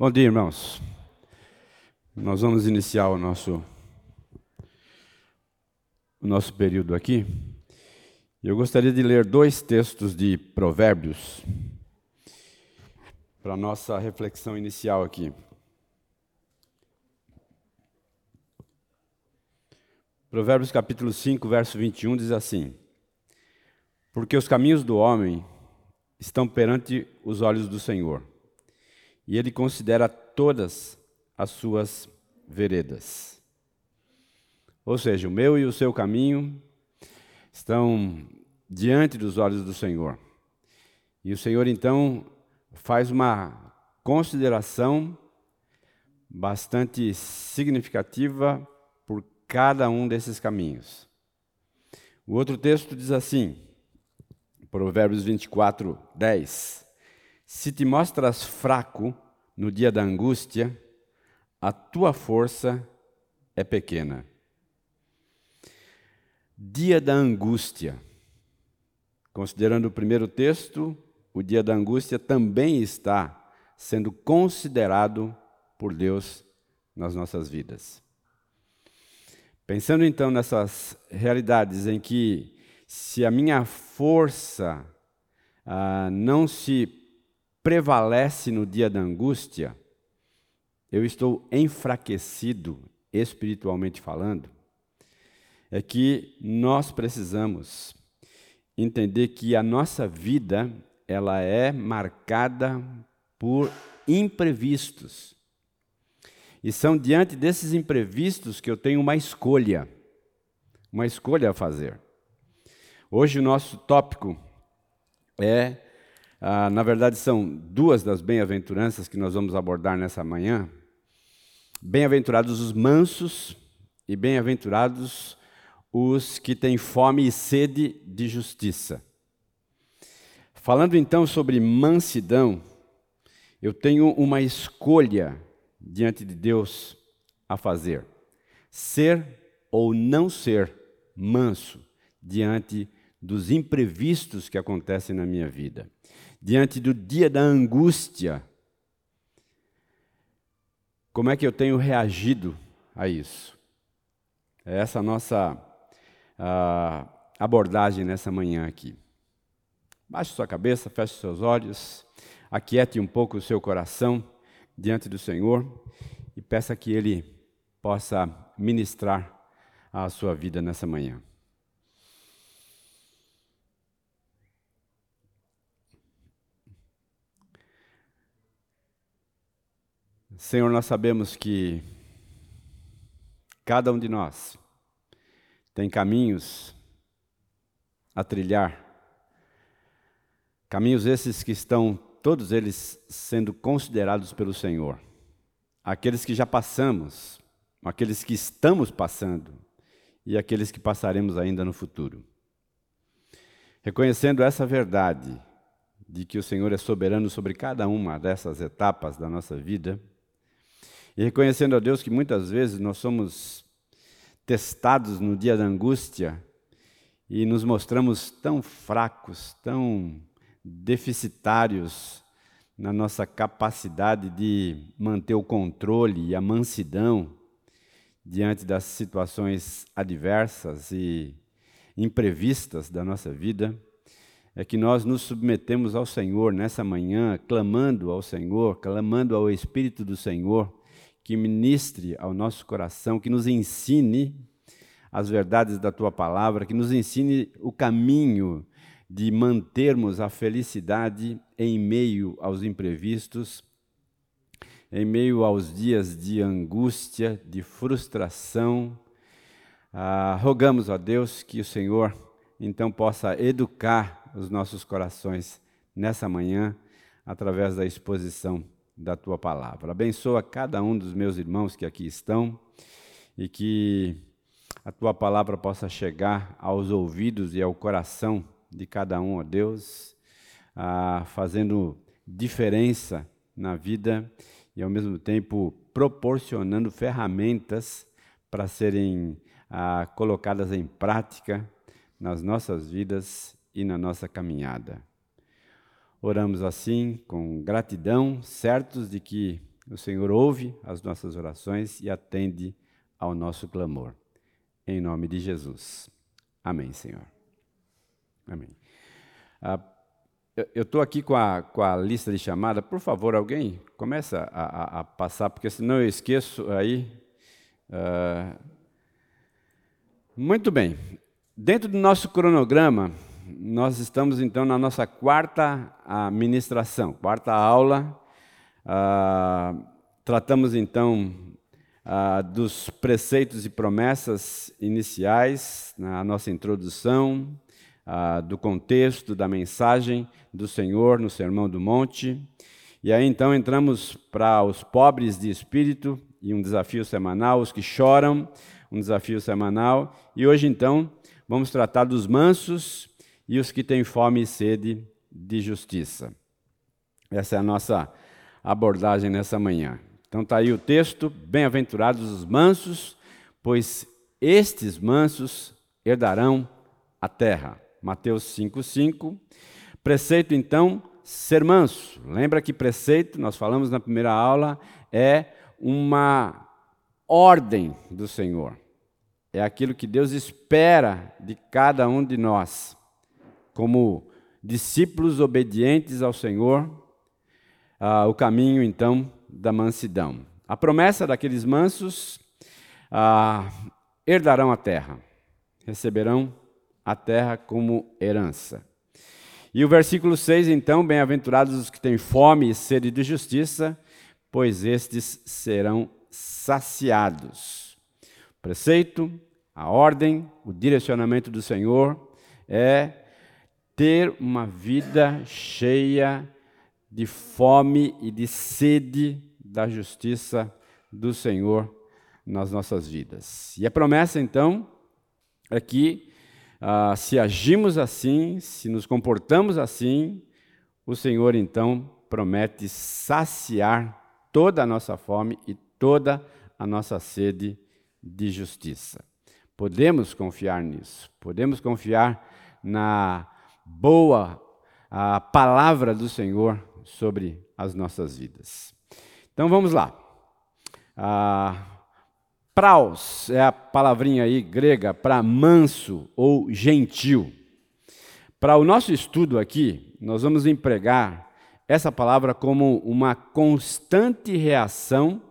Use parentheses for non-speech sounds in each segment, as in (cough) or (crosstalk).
Bom dia, irmãos. Nós vamos iniciar o nosso o nosso período aqui. Eu gostaria de ler dois textos de Provérbios para nossa reflexão inicial aqui. Provérbios capítulo 5, verso 21 diz assim: Porque os caminhos do homem estão perante os olhos do Senhor, e ele considera todas as suas veredas. Ou seja, o meu e o seu caminho estão diante dos olhos do Senhor. E o Senhor então faz uma consideração bastante significativa por cada um desses caminhos. O outro texto diz assim, Provérbios 24, 10: Se te mostras fraco no dia da angústia, a tua força é pequena. Dia da angústia. Considerando o primeiro texto, o dia da angústia também está sendo considerado por Deus nas nossas vidas. Pensando então nessas realidades em que, se a minha força ah, não se prevalece no dia da angústia, eu estou enfraquecido espiritualmente falando, é que nós precisamos entender que a nossa vida ela é marcada por imprevistos. E são diante desses imprevistos que eu tenho uma escolha, uma escolha a fazer. Hoje o nosso tópico é, ah, na verdade, são duas das bem-aventuranças que nós vamos abordar nessa manhã. Bem-aventurados os mansos e bem-aventurados os que têm fome e sede de justiça. Falando então sobre mansidão, eu tenho uma escolha diante de Deus a fazer: ser ou não ser manso diante dos imprevistos que acontecem na minha vida, diante do dia da angústia como é que eu tenho reagido a isso? É essa a nossa abordagem nessa manhã aqui. Baixe sua cabeça, feche seus olhos, aquiete um pouco o seu coração diante do Senhor e peça que Ele possa ministrar a sua vida nessa manhã. Senhor, nós sabemos que cada um de nós tem caminhos a trilhar, caminhos esses que estão todos eles sendo considerados pelo Senhor. Aqueles que já passamos, aqueles que estamos passando e aqueles que passaremos ainda no futuro. Reconhecendo essa verdade de que o Senhor é soberano sobre cada uma dessas etapas da nossa vida, e reconhecendo a Deus que muitas vezes nós somos testados no dia da angústia e nos mostramos tão fracos, tão deficitários na nossa capacidade de manter o controle e a mansidão diante das situações adversas e imprevistas da nossa vida, é que nós nos submetemos ao Senhor nessa manhã, clamando ao Senhor, clamando ao Espírito do Senhor que ministre ao nosso coração, que nos ensine as verdades da tua palavra, que nos ensine o caminho de mantermos a felicidade em meio aos imprevistos, em meio aos dias de angústia, de frustração. Ah, rogamos a Deus que o Senhor então possa educar os nossos corações nessa manhã através da exposição da tua palavra. Abençoa cada um dos meus irmãos que aqui estão e que a tua palavra possa chegar aos ouvidos e ao coração de cada um, ó Deus, ah, fazendo diferença na vida e ao mesmo tempo proporcionando ferramentas para serem ah, colocadas em prática nas nossas vidas e na nossa caminhada. Oramos assim, com gratidão, certos de que o Senhor ouve as nossas orações e atende ao nosso clamor. Em nome de Jesus. Amém, Senhor. Amém. Ah, eu estou aqui com a, com a lista de chamada. Por favor, alguém começa a, a, a passar, porque senão eu esqueço aí. Ah, muito bem. Dentro do nosso cronograma, nós estamos então na nossa quarta ministração, quarta aula. Ah, tratamos então ah, dos preceitos e promessas iniciais na nossa introdução, ah, do contexto da mensagem do Senhor no Sermão do Monte. E aí então entramos para os pobres de espírito e um desafio semanal, os que choram, um desafio semanal. E hoje então vamos tratar dos mansos e os que têm fome e sede de justiça. Essa é a nossa abordagem nessa manhã. Então está aí o texto: Bem-aventurados os mansos, pois estes mansos herdarão a terra. Mateus 5,5. Preceito, então, ser manso. Lembra que preceito, nós falamos na primeira aula, é uma ordem do Senhor. É aquilo que Deus espera de cada um de nós como discípulos obedientes ao Senhor, ah, o caminho então da mansidão. A promessa daqueles mansos ah, herdarão a terra, receberão a terra como herança. E o versículo 6, então, bem-aventurados os que têm fome e sede de justiça, pois estes serão saciados. Preceito, a ordem, o direcionamento do Senhor é ter uma vida cheia de fome e de sede da justiça do Senhor nas nossas vidas. E a promessa, então, é que ah, se agimos assim, se nos comportamos assim, o Senhor, então, promete saciar toda a nossa fome e toda a nossa sede de justiça. Podemos confiar nisso, podemos confiar na boa a palavra do Senhor sobre as nossas vidas. Então vamos lá. Ah, praus é a palavrinha aí grega para manso ou gentil. Para o nosso estudo aqui, nós vamos empregar essa palavra como uma constante reação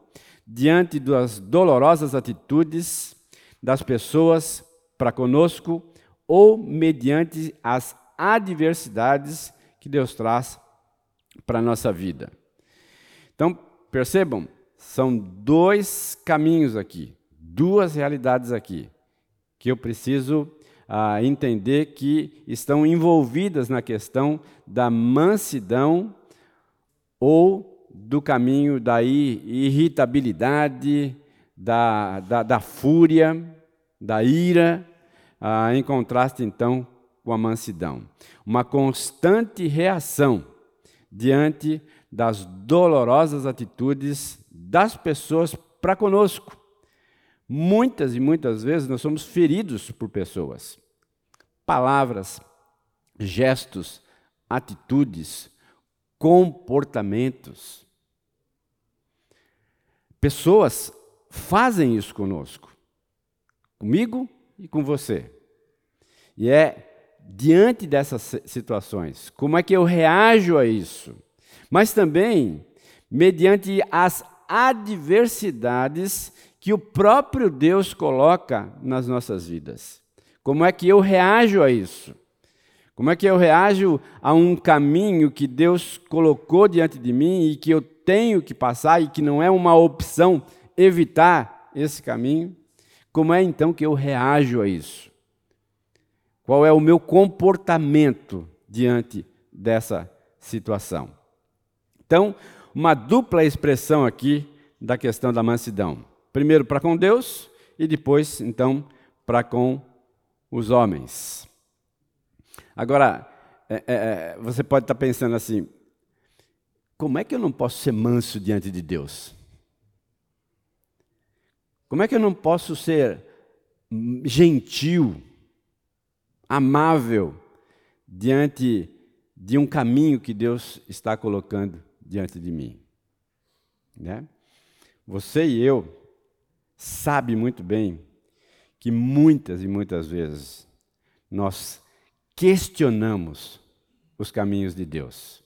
diante das dolorosas atitudes das pessoas para conosco ou mediante as adversidades que Deus traz para a nossa vida. Então, percebam, são dois caminhos aqui, duas realidades aqui, que eu preciso ah, entender que estão envolvidas na questão da mansidão ou do caminho da irritabilidade, da, da, da fúria, da ira, ah, em contraste, então, com a mansidão. Uma constante reação diante das dolorosas atitudes das pessoas para conosco. Muitas e muitas vezes nós somos feridos por pessoas. Palavras, gestos, atitudes, comportamentos. Pessoas fazem isso conosco, comigo e com você. E é diante dessas situações? Como é que eu reajo a isso? Mas também mediante as adversidades que o próprio Deus coloca nas nossas vidas. Como é que eu reajo a isso? Como é que eu reajo a um caminho que Deus colocou diante de mim e que eu tenho que passar e que não é uma opção evitar esse caminho? Como é então que eu reajo a isso? Qual é o meu comportamento diante dessa situação? Então, uma dupla expressão aqui da questão da mansidão. Primeiro para com Deus e depois, então, para com os homens. Agora, é, é, é, você pode estar pensando assim: como é que eu não posso ser manso diante de Deus? Como é que eu não posso ser gentil amável diante de um caminho que Deus está colocando diante de mim. Né? Você e eu sabe muito bem que muitas e muitas vezes nós questionamos os caminhos de Deus.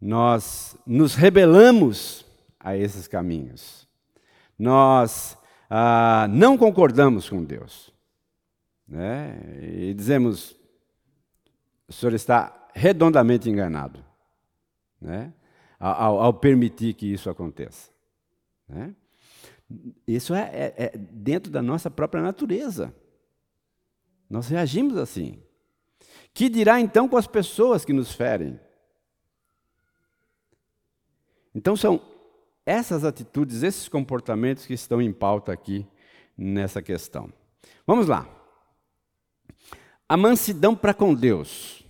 Nós nos rebelamos a esses caminhos. Nós ah, não concordamos com Deus. Né? E dizemos: o senhor está redondamente enganado né? ao, ao permitir que isso aconteça. Né? Isso é, é, é dentro da nossa própria natureza. Nós reagimos assim. Que dirá então com as pessoas que nos ferem? Então são essas atitudes, esses comportamentos que estão em pauta aqui nessa questão. Vamos lá. A mansidão para com Deus.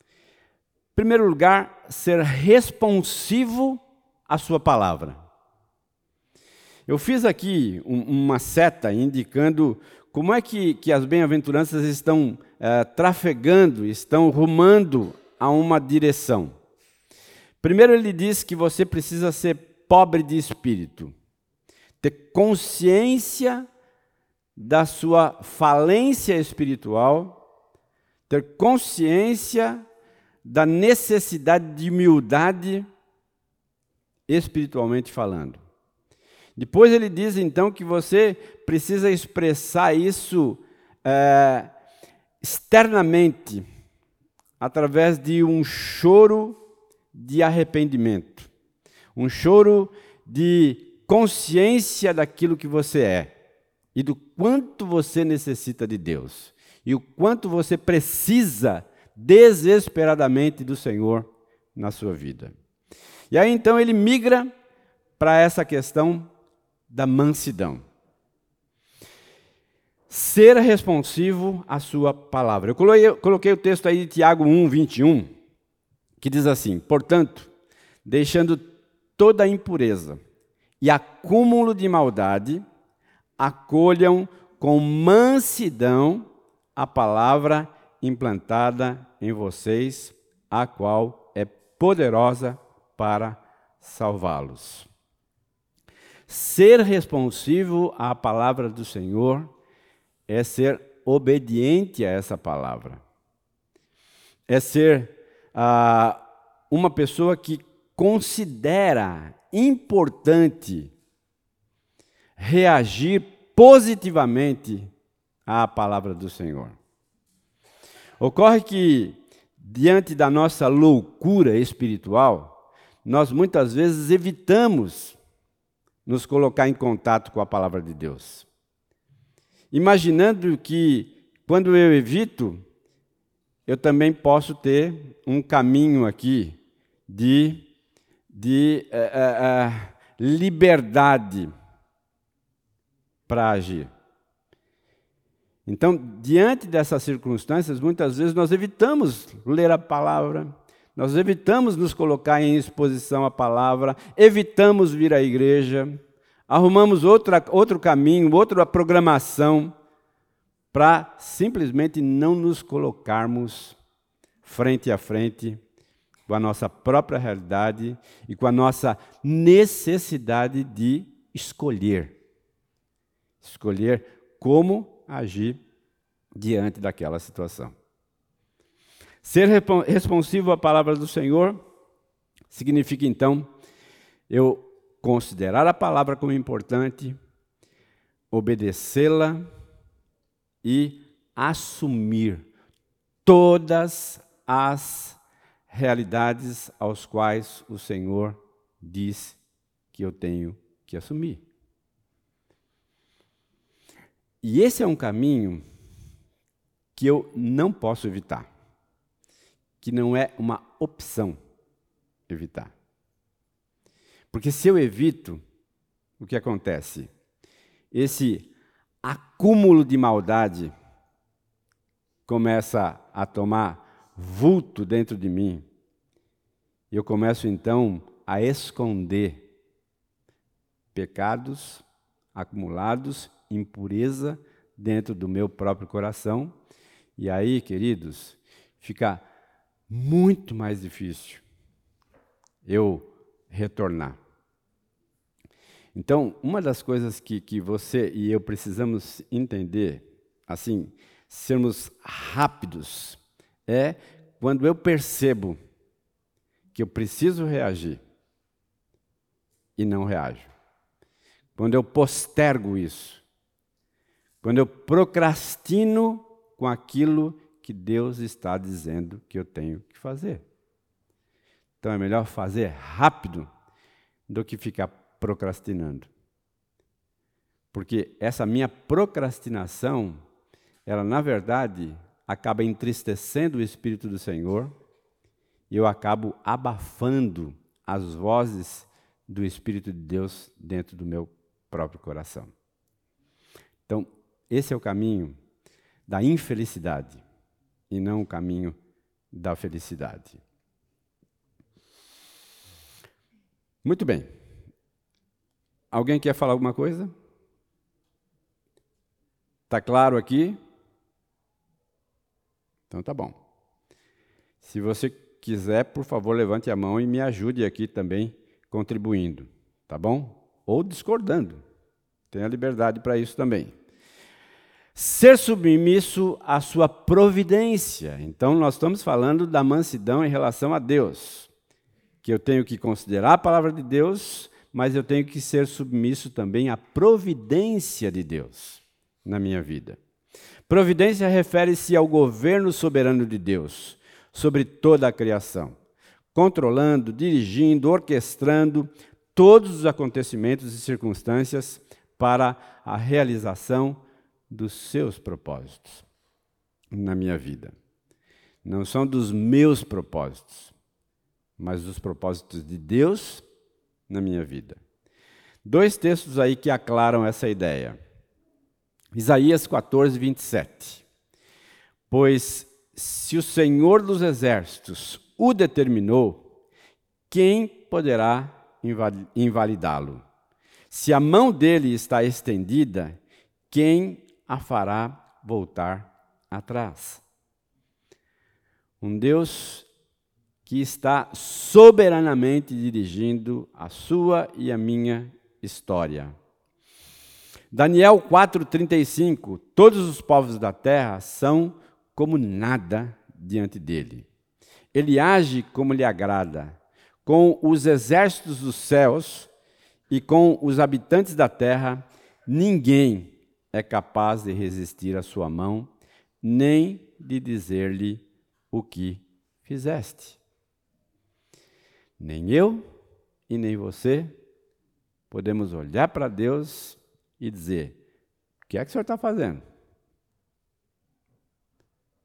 Em primeiro lugar, ser responsivo à sua palavra. Eu fiz aqui um, uma seta indicando como é que, que as bem-aventuranças estão é, trafegando, estão rumando a uma direção. Primeiro, ele diz que você precisa ser pobre de espírito, ter consciência da sua falência espiritual, ter consciência da necessidade de humildade espiritualmente falando. Depois ele diz então que você precisa expressar isso é, externamente, através de um choro de arrependimento, um choro de consciência daquilo que você é e do quanto você necessita de Deus e o quanto você precisa desesperadamente do Senhor na sua vida. E aí então ele migra para essa questão da mansidão. Ser responsivo à sua palavra. Eu coloquei, eu coloquei o texto aí de Tiago 1, 21, que diz assim: Portanto, deixando toda impureza e acúmulo de maldade, acolham com mansidão a palavra implantada em vocês, a qual é poderosa para salvá-los. Ser responsivo à palavra do Senhor é ser obediente a essa palavra. É ser ah, uma pessoa que considera importante reagir positivamente à palavra do Senhor. Ocorre que, diante da nossa loucura espiritual, nós muitas vezes evitamos nos colocar em contato com a palavra de Deus. Imaginando que, quando eu evito, eu também posso ter um caminho aqui de, de uh, uh, liberdade para agir. Então, diante dessas circunstâncias, muitas vezes nós evitamos ler a palavra, nós evitamos nos colocar em exposição à palavra, evitamos vir à igreja, arrumamos outra, outro caminho, outra programação, para simplesmente não nos colocarmos frente a frente com a nossa própria realidade e com a nossa necessidade de escolher. Escolher como agir diante daquela situação. Ser responsivo à palavra do Senhor significa, então, eu considerar a palavra como importante, obedecê-la e assumir todas as realidades aos quais o Senhor diz que eu tenho que assumir. E esse é um caminho que eu não posso evitar que não é uma opção evitar. Porque se eu evito, o que acontece? Esse acúmulo de maldade começa a tomar vulto dentro de mim. E eu começo então a esconder pecados acumulados, impureza dentro do meu próprio coração. E aí, queridos, fica muito mais difícil eu retornar. Então, uma das coisas que, que você e eu precisamos entender, assim, sermos rápidos, é quando eu percebo que eu preciso reagir e não reajo. Quando eu postergo isso. Quando eu procrastino com aquilo que Deus está dizendo que eu tenho que fazer. Então é melhor fazer rápido do que ficar procrastinando. Porque essa minha procrastinação, ela na verdade acaba entristecendo o Espírito do Senhor e eu acabo abafando as vozes do Espírito de Deus dentro do meu próprio coração. Então, esse é o caminho da infelicidade e não o caminho da felicidade. Muito bem. Alguém quer falar alguma coisa? Está claro aqui? Então tá bom. Se você quiser, por favor, levante a mão e me ajude aqui também contribuindo, tá bom? Ou discordando. Tem a liberdade para isso também. Ser submisso à sua providência. Então, nós estamos falando da mansidão em relação a Deus. Que eu tenho que considerar a palavra de Deus, mas eu tenho que ser submisso também à providência de Deus na minha vida. Providência refere-se ao governo soberano de Deus sobre toda a criação, controlando, dirigindo, orquestrando todos os acontecimentos e circunstâncias para a realização dos seus propósitos na minha vida. Não são dos meus propósitos, mas dos propósitos de Deus na minha vida. Dois textos aí que aclaram essa ideia. Isaías 14, 27. Pois se o Senhor dos Exércitos o determinou, quem poderá invalidá-lo? Se a mão dele está estendida, quem a fará voltar atrás. Um Deus que está soberanamente dirigindo a sua e a minha história. Daniel 4:35 Todos os povos da terra são como nada diante dele. Ele age como lhe agrada. Com os exércitos dos céus e com os habitantes da terra, ninguém é capaz de resistir à sua mão, nem de dizer-lhe o que fizeste. Nem eu e nem você podemos olhar para Deus e dizer: O que é que o senhor está fazendo?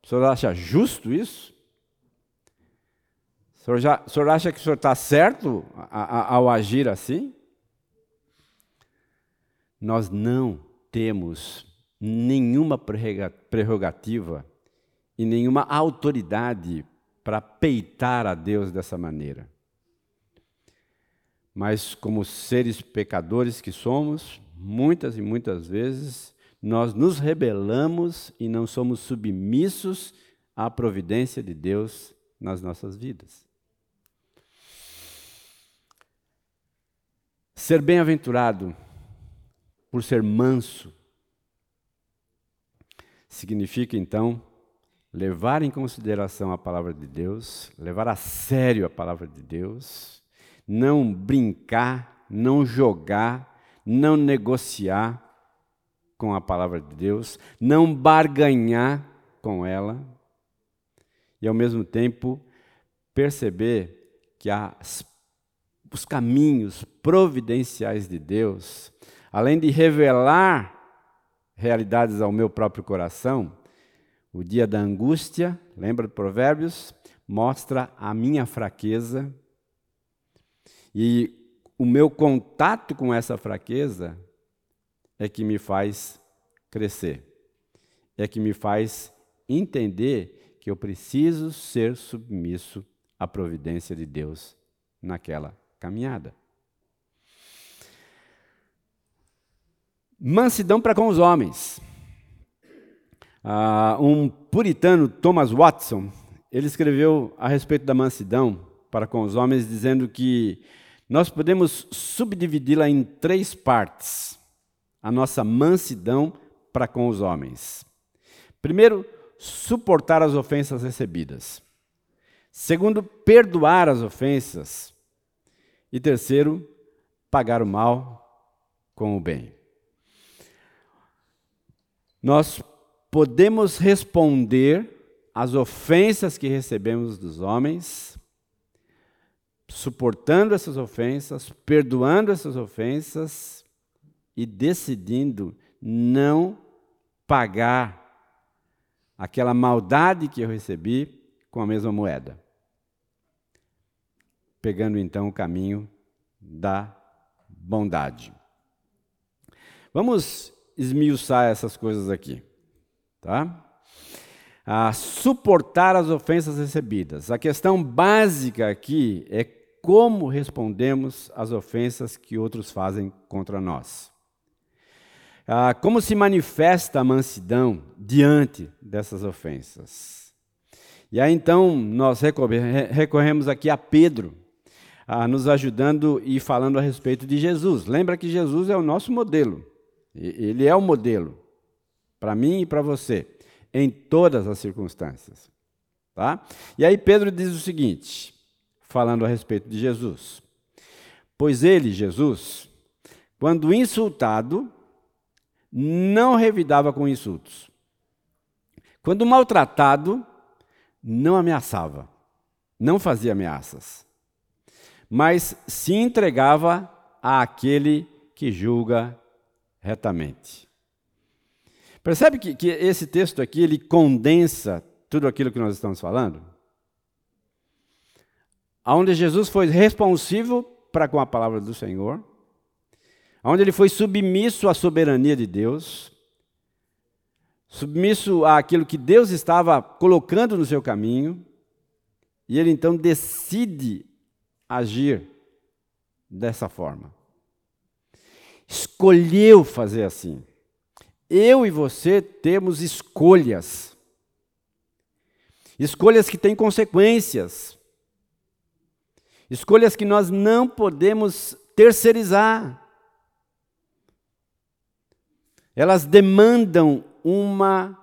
O senhor acha justo isso? O senhor, já, o senhor acha que o senhor está certo ao agir assim? Nós não temos nenhuma prerrogativa e nenhuma autoridade para peitar a Deus dessa maneira. Mas, como seres pecadores que somos, muitas e muitas vezes nós nos rebelamos e não somos submissos à providência de Deus nas nossas vidas. Ser bem-aventurado por ser manso, significa então levar em consideração a palavra de Deus, levar a sério a palavra de Deus, não brincar, não jogar, não negociar com a palavra de Deus, não barganhar com ela, e ao mesmo tempo perceber que as, os caminhos providenciais de Deus além de revelar realidades ao meu próprio coração, o dia da angústia, lembra de Provérbios? Mostra a minha fraqueza e o meu contato com essa fraqueza é que me faz crescer, é que me faz entender que eu preciso ser submisso à providência de Deus naquela caminhada. Mansidão para com os homens. Uh, um puritano, Thomas Watson, ele escreveu a respeito da mansidão para com os homens, dizendo que nós podemos subdividi-la em três partes. A nossa mansidão para com os homens. Primeiro, suportar as ofensas recebidas. Segundo, perdoar as ofensas. E terceiro, pagar o mal com o bem. Nós podemos responder às ofensas que recebemos dos homens, suportando essas ofensas, perdoando essas ofensas e decidindo não pagar aquela maldade que eu recebi com a mesma moeda. Pegando então o caminho da bondade. Vamos esmiuçar essas coisas aqui, tá? A suportar as ofensas recebidas. A questão básica aqui é como respondemos às ofensas que outros fazem contra nós. Ah, como se manifesta a mansidão diante dessas ofensas? E aí então nós recorremos aqui a Pedro, ah, nos ajudando e falando a respeito de Jesus. Lembra que Jesus é o nosso modelo. Ele é o modelo para mim e para você, em todas as circunstâncias. Tá? E aí Pedro diz o seguinte, falando a respeito de Jesus: Pois ele, Jesus, quando insultado, não revidava com insultos. Quando maltratado, não ameaçava, não fazia ameaças, mas se entregava àquele que julga retamente. Percebe que, que esse texto aqui ele condensa tudo aquilo que nós estamos falando? Onde Jesus foi responsivo para com a palavra do Senhor, onde ele foi submisso à soberania de Deus, submisso àquilo que Deus estava colocando no seu caminho, e ele então decide agir dessa forma. Escolheu fazer assim. Eu e você temos escolhas. Escolhas que têm consequências. Escolhas que nós não podemos terceirizar elas demandam uma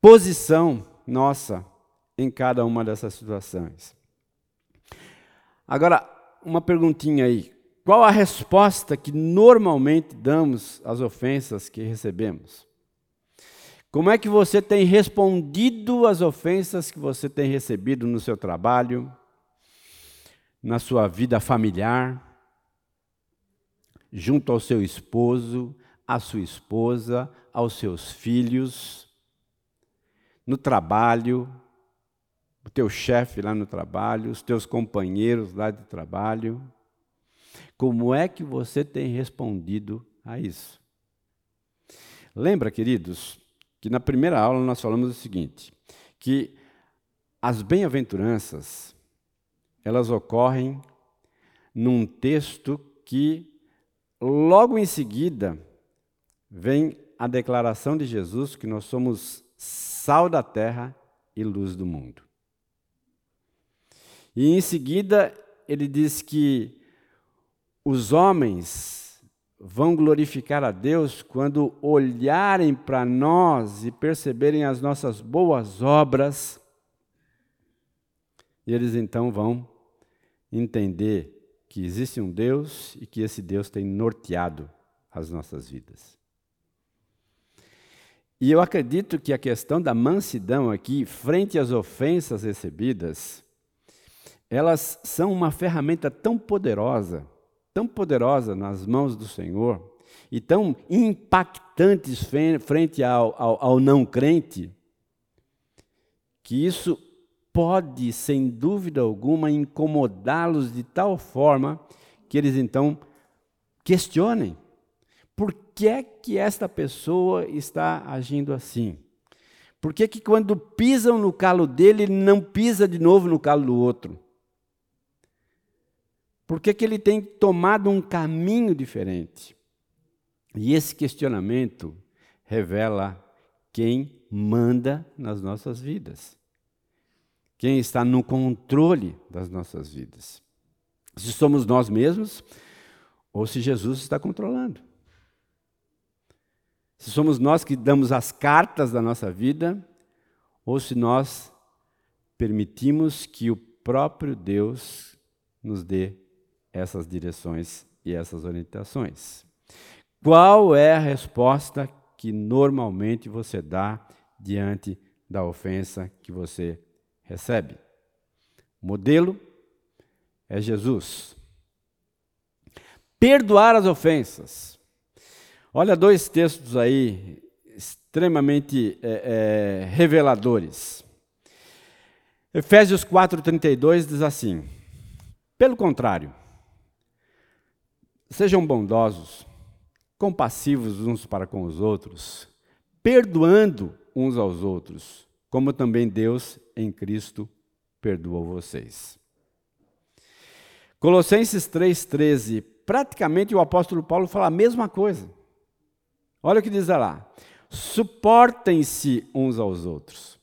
posição nossa em cada uma dessas situações. Agora, uma perguntinha aí. Qual a resposta que normalmente damos às ofensas que recebemos? Como é que você tem respondido às ofensas que você tem recebido no seu trabalho, na sua vida familiar, junto ao seu esposo, à sua esposa, aos seus filhos, no trabalho, o teu chefe lá no trabalho, os teus companheiros lá de trabalho. Como é que você tem respondido a isso? Lembra, queridos, que na primeira aula nós falamos o seguinte, que as bem-aventuranças, elas ocorrem num texto que logo em seguida vem a declaração de Jesus que nós somos sal da terra e luz do mundo. E em seguida, ele diz que os homens vão glorificar a Deus quando olharem para nós e perceberem as nossas boas obras, e eles então vão entender que existe um Deus e que esse Deus tem norteado as nossas vidas. E eu acredito que a questão da mansidão aqui, frente às ofensas recebidas, elas são uma ferramenta tão poderosa, tão poderosa nas mãos do Senhor, e tão impactantes frente ao, ao, ao não crente, que isso pode, sem dúvida alguma, incomodá-los de tal forma que eles então questionem por que é que esta pessoa está agindo assim? Por que, que quando pisam no calo dele, ele não pisa de novo no calo do outro? Por que, que ele tem tomado um caminho diferente? E esse questionamento revela quem manda nas nossas vidas, quem está no controle das nossas vidas. Se somos nós mesmos ou se Jesus está controlando. Se somos nós que damos as cartas da nossa vida ou se nós permitimos que o próprio Deus nos dê essas direções e essas orientações. Qual é a resposta que normalmente você dá diante da ofensa que você recebe? Modelo é Jesus. Perdoar as ofensas. Olha dois textos aí extremamente é, é, reveladores. Efésios 4,32 diz assim: Pelo contrário, sejam bondosos, compassivos uns para com os outros, perdoando uns aos outros, como também Deus em Cristo perdoou vocês. Colossenses 3,13, praticamente o apóstolo Paulo fala a mesma coisa. Olha o que diz lá: suportem-se uns aos outros,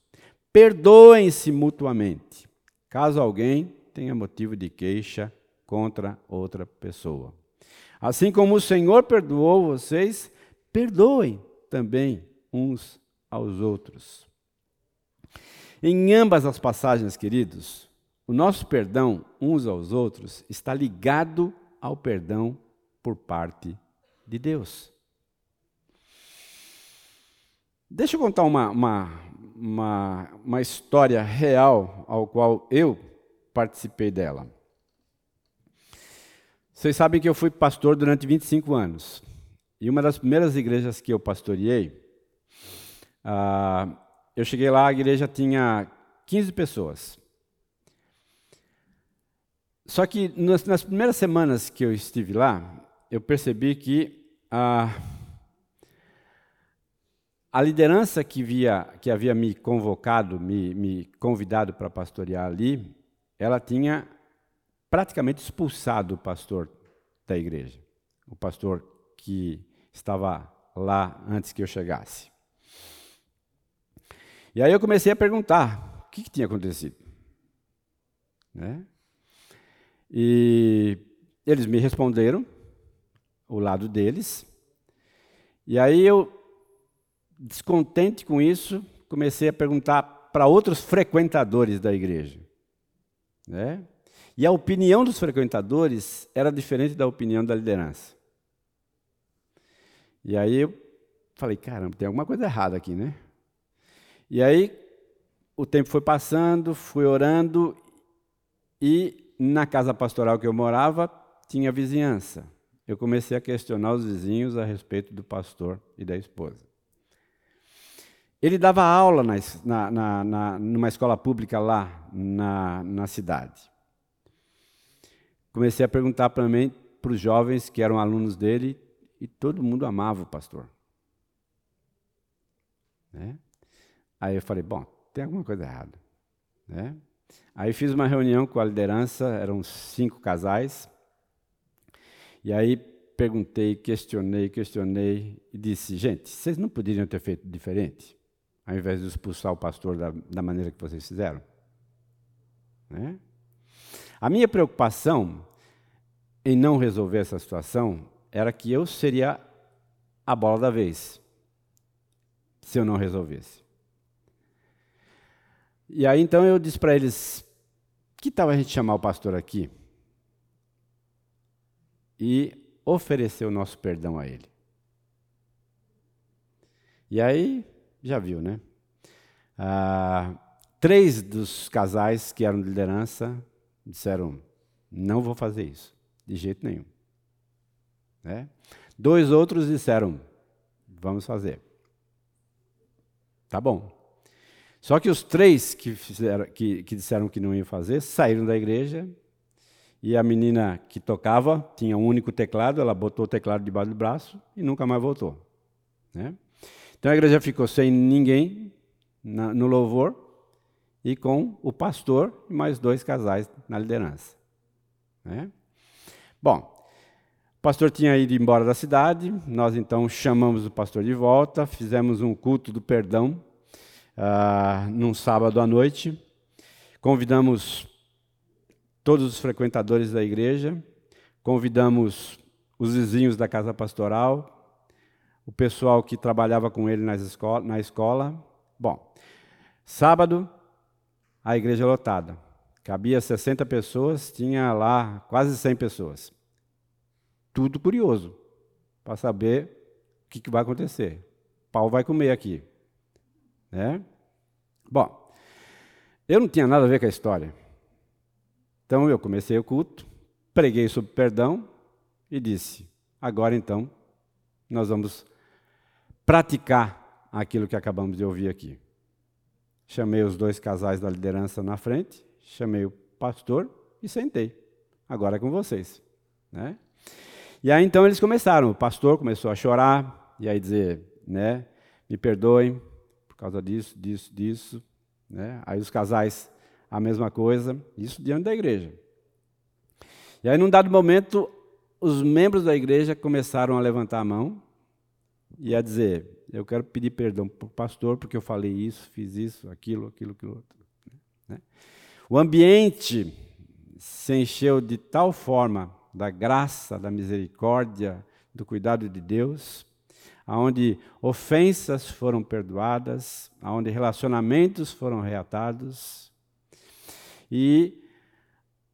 perdoem-se mutuamente, caso alguém tenha motivo de queixa contra outra pessoa. Assim como o Senhor perdoou vocês, perdoem também uns aos outros. Em ambas as passagens, queridos, o nosso perdão uns aos outros está ligado ao perdão por parte de Deus. Deixa eu contar uma, uma, uma, uma história real ao qual eu participei dela. Vocês sabem que eu fui pastor durante 25 anos. E uma das primeiras igrejas que eu pastoreei, ah, eu cheguei lá, a igreja tinha 15 pessoas. Só que nas, nas primeiras semanas que eu estive lá, eu percebi que a, a liderança que, via, que havia me convocado, me, me convidado para pastorear ali, ela tinha praticamente expulsado o pastor da igreja, o pastor que estava lá antes que eu chegasse. E aí eu comecei a perguntar o que, que tinha acontecido. Né? E eles me responderam, o lado deles. E aí eu, descontente com isso, comecei a perguntar para outros frequentadores da igreja. Né? E a opinião dos frequentadores era diferente da opinião da liderança. E aí eu falei, caramba, tem alguma coisa errada aqui, né? E aí o tempo foi passando, fui orando e na casa pastoral que eu morava tinha vizinhança. Eu comecei a questionar os vizinhos a respeito do pastor e da esposa. Ele dava aula na, na, na, numa escola pública lá na, na cidade. Comecei a perguntar também para os jovens que eram alunos dele e todo mundo amava o pastor. Né? Aí eu falei, bom, tem alguma coisa errada. Né? Aí fiz uma reunião com a liderança, eram cinco casais. E aí perguntei, questionei, questionei e disse: gente, vocês não poderiam ter feito diferente, ao invés de expulsar o pastor da, da maneira que vocês fizeram? Né? A minha preocupação em não resolver essa situação era que eu seria a bola da vez se eu não resolvesse. E aí então eu disse para eles: que tal a gente chamar o pastor aqui e oferecer o nosso perdão a ele? E aí, já viu, né? Ah, três dos casais que eram de liderança disseram: não vou fazer isso, de jeito nenhum. Né? Dois outros disseram: vamos fazer. Tá bom. Só que os três que, fizeram, que, que disseram que não iam fazer saíram da igreja e a menina que tocava tinha um único teclado, ela botou o teclado debaixo do braço e nunca mais voltou. Né? Então a igreja ficou sem ninguém na, no louvor e com o pastor e mais dois casais na liderança. Né? Bom, o pastor tinha ido embora da cidade, nós então chamamos o pastor de volta, fizemos um culto do perdão uh, num sábado à noite. Convidamos todos os frequentadores da igreja, convidamos os vizinhos da casa pastoral, o pessoal que trabalhava com ele escola, na escola. Bom, sábado, a igreja lotada. Cabia 60 pessoas, tinha lá quase 100 pessoas. Tudo curioso, para saber o que, que vai acontecer. Pau vai comer aqui. Né? Bom, eu não tinha nada a ver com a história. Então eu comecei o culto, preguei sobre perdão e disse: agora então nós vamos praticar aquilo que acabamos de ouvir aqui. Chamei os dois casais da liderança na frente, chamei o pastor e sentei. Agora é com vocês. Né? E aí então eles começaram. O pastor começou a chorar e aí dizer, né, me perdoem por causa disso, disso, disso. Né? Aí os casais a mesma coisa, isso diante da igreja. E aí, num dado momento, os membros da igreja começaram a levantar a mão e a dizer: Eu quero pedir perdão para o pastor porque eu falei isso, fiz isso, aquilo, aquilo, aquilo outro. Né? O ambiente se encheu de tal forma da graça, da misericórdia, do cuidado de Deus, aonde ofensas foram perdoadas, aonde relacionamentos foram reatados, e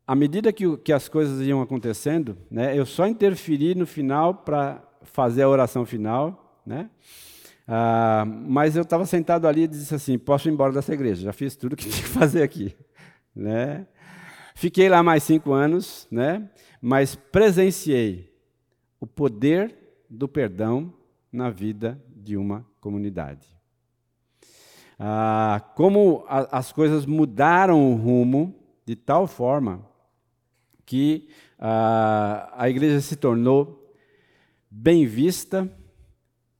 à medida que, que as coisas iam acontecendo, né, eu só interferi no final para fazer a oração final, né? Ah, mas eu estava sentado ali e disse assim: posso ir embora dessa igreja? Já fiz tudo que (laughs) tinha que fazer aqui, né? Fiquei lá mais cinco anos, né? Mas presenciei o poder do perdão na vida de uma comunidade ah, como a, as coisas mudaram o rumo de tal forma que ah, a igreja se tornou bem vista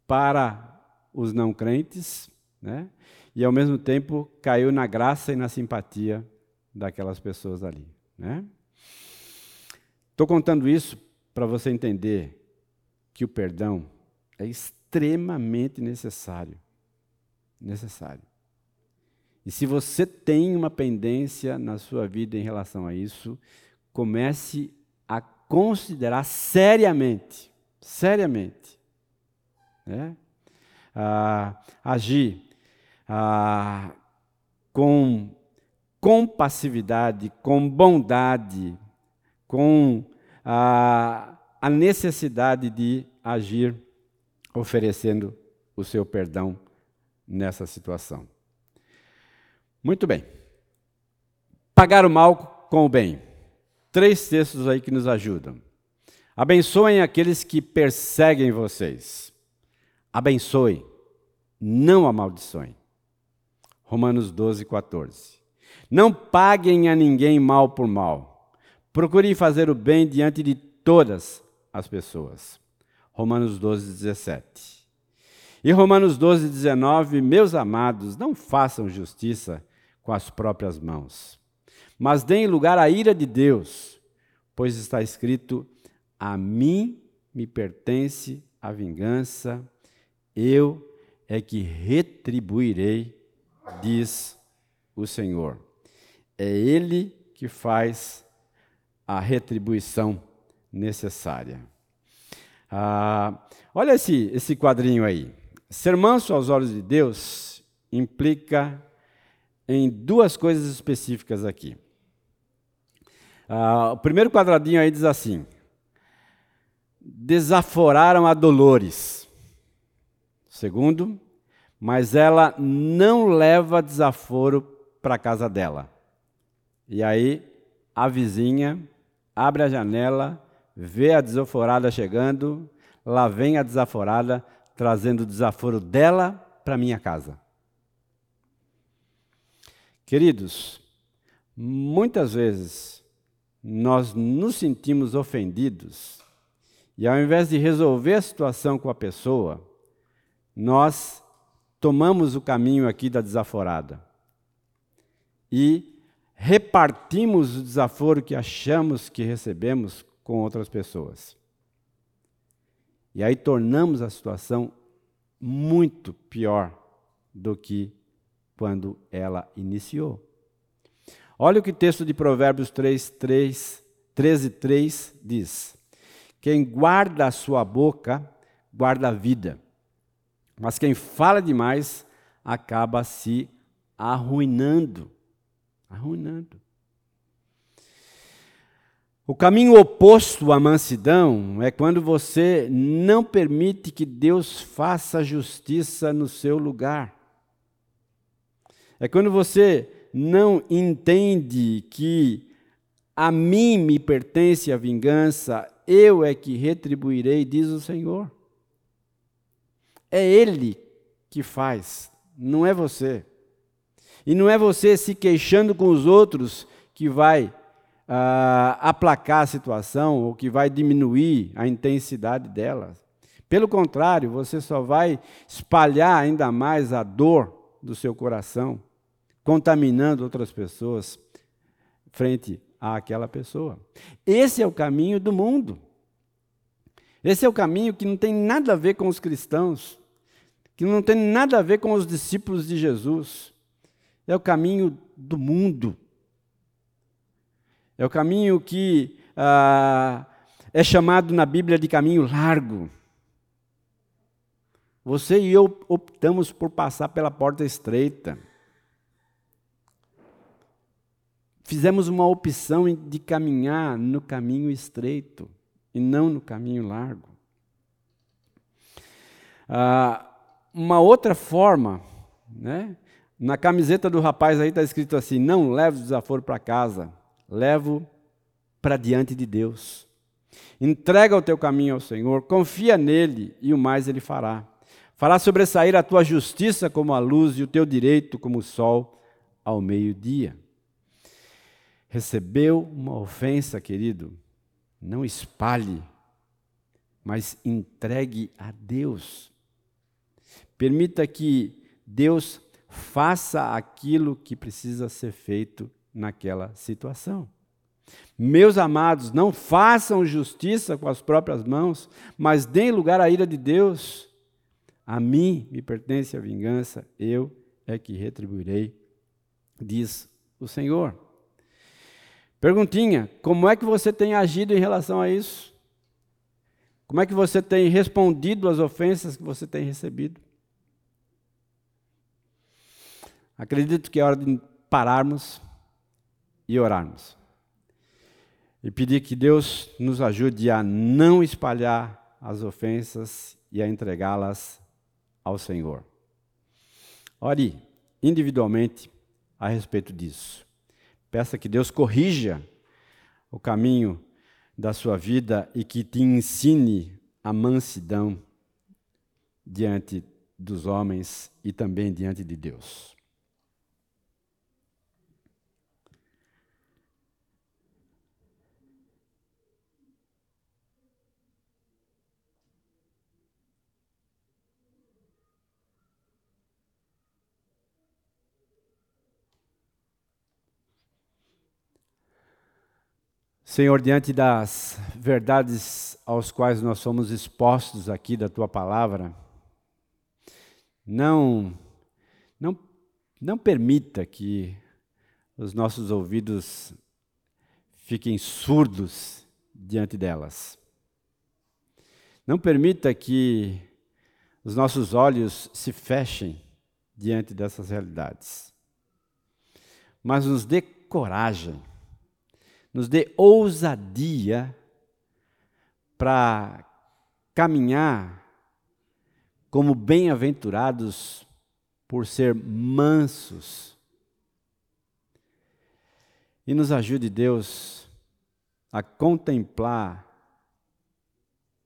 para os não crentes, né? e ao mesmo tempo caiu na graça e na simpatia daquelas pessoas ali. Estou né? contando isso para você entender que o perdão é extremamente necessário. Necessário. E se você tem uma pendência na sua vida em relação a isso, comece a considerar seriamente, seriamente, né? ah, agir ah, com compassividade, com bondade, com ah, a necessidade de agir oferecendo o seu perdão nessa situação. Muito bem. Pagar o mal com o bem. Três textos aí que nos ajudam. Abençoem aqueles que perseguem vocês. Abençoe, não amaldiçoem. Romanos 12, 14. Não paguem a ninguém mal por mal. Procurem fazer o bem diante de todas as pessoas. Romanos 12, 17. E Romanos 12, 19, meus amados, não façam justiça com as próprias mãos. Mas deem lugar à ira de Deus, pois está escrito: A mim me pertence a vingança, eu é que retribuirei, diz o Senhor. É Ele que faz a retribuição necessária. Ah, olha esse, esse quadrinho aí. Ser manso aos olhos de Deus implica em duas coisas específicas aqui. Ah, o primeiro quadradinho aí diz assim: desaforaram a Dolores. Segundo, mas ela não leva desaforo para a casa dela. E aí a vizinha abre a janela, vê a desaforada chegando, lá vem a desaforada trazendo o desaforo dela para minha casa. Queridos, muitas vezes nós nos sentimos ofendidos e ao invés de resolver a situação com a pessoa, nós tomamos o caminho aqui da desaforada e repartimos o desaforo que achamos que recebemos com outras pessoas. E aí tornamos a situação muito pior do que quando ela iniciou. Olha o que o texto de Provérbios 3, 3, 13, 3 diz: Quem guarda a sua boca, guarda a vida, mas quem fala demais acaba se arruinando. Arruinando. O caminho oposto à mansidão é quando você não permite que Deus faça justiça no seu lugar. É quando você não entende que a mim me pertence a vingança, eu é que retribuirei, diz o Senhor. É Ele que faz, não é você. E não é você se queixando com os outros que vai uh, aplacar a situação ou que vai diminuir a intensidade dela. Pelo contrário, você só vai espalhar ainda mais a dor do seu coração, contaminando outras pessoas frente àquela pessoa. Esse é o caminho do mundo. Esse é o caminho que não tem nada a ver com os cristãos, que não tem nada a ver com os discípulos de Jesus. É o caminho do mundo. É o caminho que ah, é chamado na Bíblia de caminho largo. Você e eu optamos por passar pela porta estreita. Fizemos uma opção de caminhar no caminho estreito e não no caminho largo. Ah, uma outra forma, né? na camiseta do rapaz aí está escrito assim: não leve o desaforo para casa levo para diante de Deus. Entrega o teu caminho ao Senhor, confia nele e o mais ele fará. Fará sobressair a tua justiça como a luz e o teu direito como o sol ao meio-dia. Recebeu uma ofensa, querido? Não espalhe, mas entregue a Deus. Permita que Deus faça aquilo que precisa ser feito naquela situação. Meus amados, não façam justiça com as próprias mãos, mas deem lugar à ira de Deus. A mim me pertence a vingança, eu é que retribuirei, diz o Senhor. Perguntinha: como é que você tem agido em relação a isso? Como é que você tem respondido às ofensas que você tem recebido? Acredito que é hora de pararmos e orarmos. E pedir que Deus nos ajude a não espalhar as ofensas e a entregá-las ao Senhor. Ore individualmente a respeito disso. Peça que Deus corrija o caminho da sua vida e que te ensine a mansidão diante dos homens e também diante de Deus. Senhor, diante das verdades aos quais nós somos expostos aqui da tua palavra, não não não permita que os nossos ouvidos fiquem surdos diante delas. Não permita que os nossos olhos se fechem diante dessas realidades. Mas nos dê coragem nos dê ousadia para caminhar como bem-aventurados por ser mansos. E nos ajude, Deus, a contemplar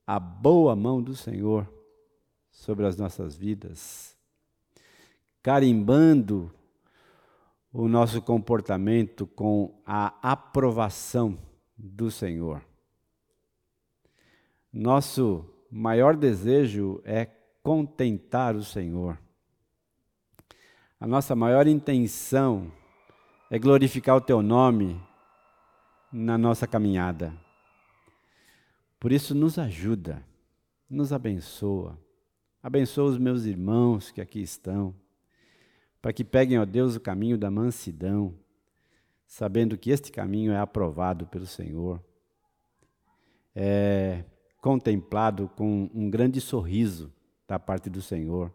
a boa mão do Senhor sobre as nossas vidas, carimbando o nosso comportamento com a aprovação do Senhor. Nosso maior desejo é contentar o Senhor. A nossa maior intenção é glorificar o Teu nome na nossa caminhada. Por isso, nos ajuda, nos abençoa. Abençoa os meus irmãos que aqui estão para que peguem, ó Deus, o caminho da mansidão, sabendo que este caminho é aprovado pelo Senhor, é contemplado com um grande sorriso da parte do Senhor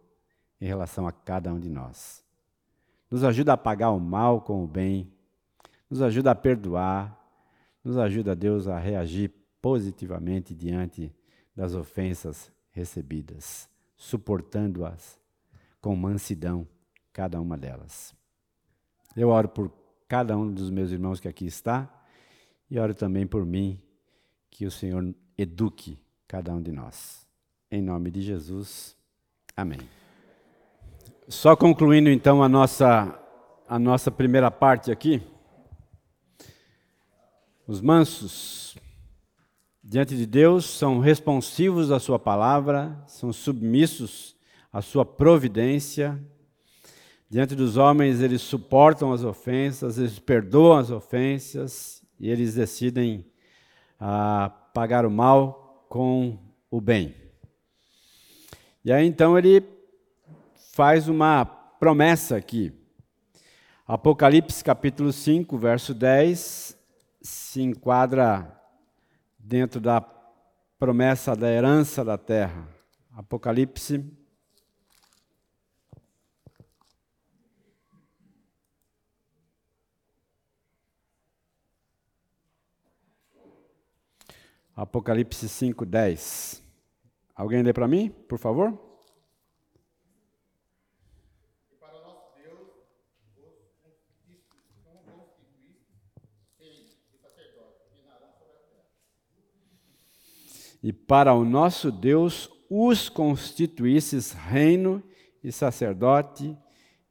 em relação a cada um de nós. Nos ajuda a pagar o mal com o bem, nos ajuda a perdoar, nos ajuda, Deus, a reagir positivamente diante das ofensas recebidas, suportando-as com mansidão, cada uma delas. Eu oro por cada um dos meus irmãos que aqui está e oro também por mim, que o Senhor eduque cada um de nós. Em nome de Jesus. Amém. Só concluindo então a nossa a nossa primeira parte aqui. Os mansos diante de Deus são responsivos à sua palavra, são submissos à sua providência. Diante dos homens, eles suportam as ofensas, eles perdoam as ofensas e eles decidem ah, pagar o mal com o bem. E aí então ele faz uma promessa aqui. Apocalipse capítulo 5, verso 10, se enquadra dentro da promessa da herança da terra. Apocalipse. Apocalipse 5, 10. Alguém lê para mim, por favor? e para o nosso Deus os constituísses reino e sacerdote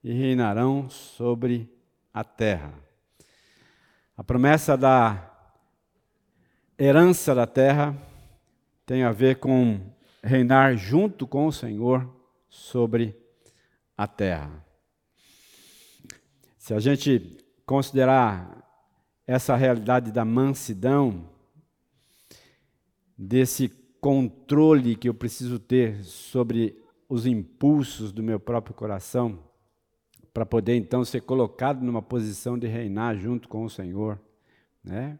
e reinarão sobre a terra. A promessa da herança da terra tem a ver com reinar junto com o Senhor sobre a terra. Se a gente considerar essa realidade da mansidão, desse controle que eu preciso ter sobre os impulsos do meu próprio coração, para poder então ser colocado numa posição de reinar junto com o Senhor. Né?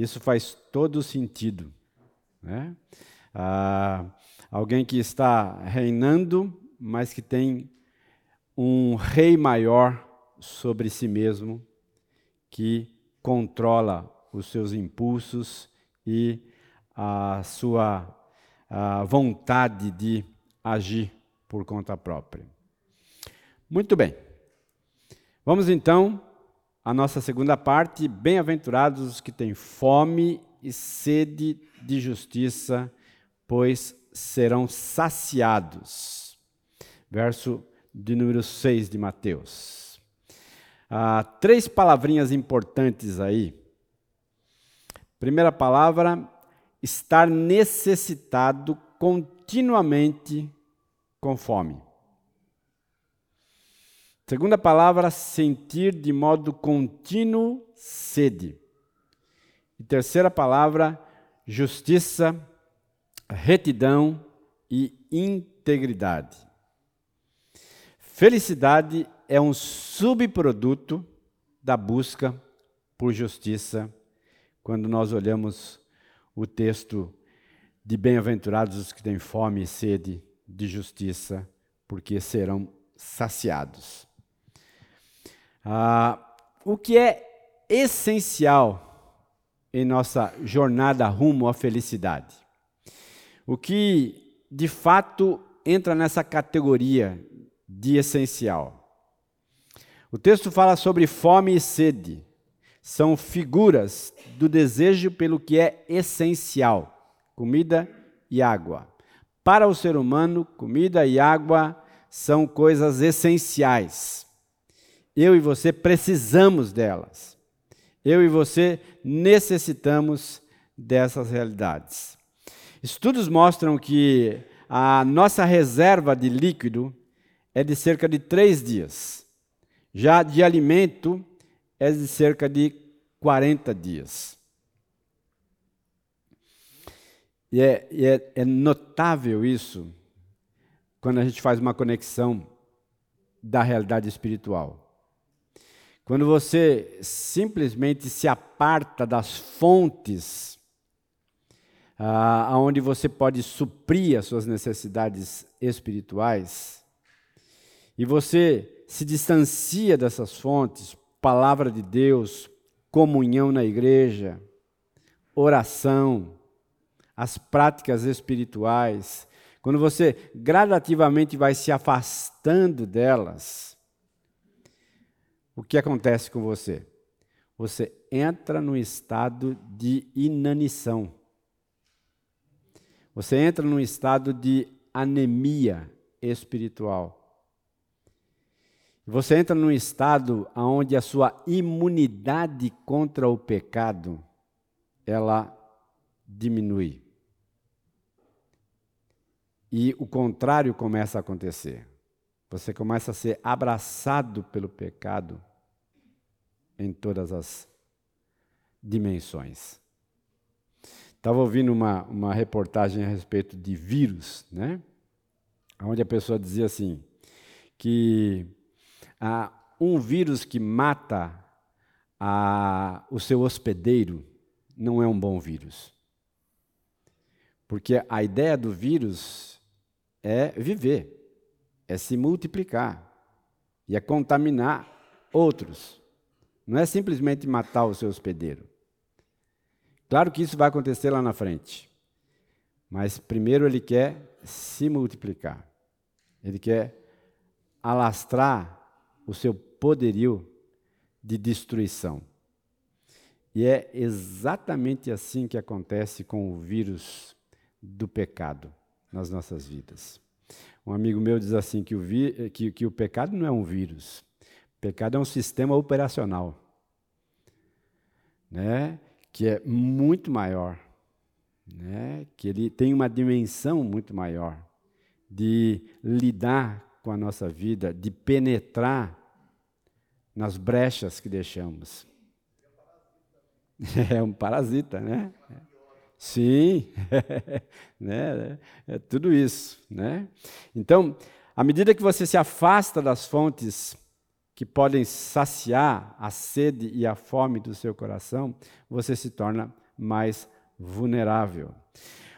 Isso faz todo sentido. Né? Ah, alguém que está reinando, mas que tem um rei maior sobre si mesmo, que controla os seus impulsos e a sua a vontade de agir por conta própria. Muito bem. Vamos então à nossa segunda parte. Bem-aventurados os que têm fome e sede de justiça, pois serão saciados. Verso de número 6 de Mateus. Ah, três palavrinhas importantes aí. Primeira palavra, estar necessitado continuamente com fome. Segunda palavra, sentir de modo contínuo sede. E terceira palavra, justiça, retidão e integridade. Felicidade é um subproduto da busca por justiça quando nós olhamos o texto de bem-aventurados os que têm fome e sede de justiça, porque serão saciados. Ah, o que é essencial em nossa jornada rumo à felicidade? O que de fato entra nessa categoria de essencial? O texto fala sobre fome e sede são figuras do desejo pelo que é essencial: comida e água. Para o ser humano, comida e água são coisas essenciais. Eu e você precisamos delas. Eu e você necessitamos dessas realidades. Estudos mostram que a nossa reserva de líquido é de cerca de três dias. Já de alimento, é de cerca de 40 dias. E é, é, é notável isso quando a gente faz uma conexão da realidade espiritual. Quando você simplesmente se aparta das fontes ah, onde você pode suprir as suas necessidades espirituais, e você se distancia dessas fontes, palavra de Deus, comunhão na igreja, oração, as práticas espirituais, quando você gradativamente vai se afastando delas, o que acontece com você? Você entra num estado de inanição. Você entra num estado de anemia espiritual. Você entra num estado onde a sua imunidade contra o pecado ela diminui. E o contrário começa a acontecer. Você começa a ser abraçado pelo pecado em todas as dimensões. Estava ouvindo uma, uma reportagem a respeito de vírus, né? onde a pessoa dizia assim, que um vírus que mata a, o seu hospedeiro não é um bom vírus. Porque a ideia do vírus é viver, é se multiplicar e é contaminar outros. Não é simplesmente matar o seu hospedeiro. Claro que isso vai acontecer lá na frente. Mas primeiro ele quer se multiplicar. Ele quer alastrar o seu poderio de destruição. E é exatamente assim que acontece com o vírus do pecado nas nossas vidas. Um amigo meu diz assim que o, vi, que, que o pecado não é um vírus. Pecado é um sistema operacional, né? Que é muito maior, né? Que ele tem uma dimensão muito maior de lidar com a nossa vida, de penetrar nas brechas que deixamos. (laughs) É um parasita, né? Sim, (laughs) né? é tudo isso. Né? Então, à medida que você se afasta das fontes que podem saciar a sede e a fome do seu coração, você se torna mais vulnerável.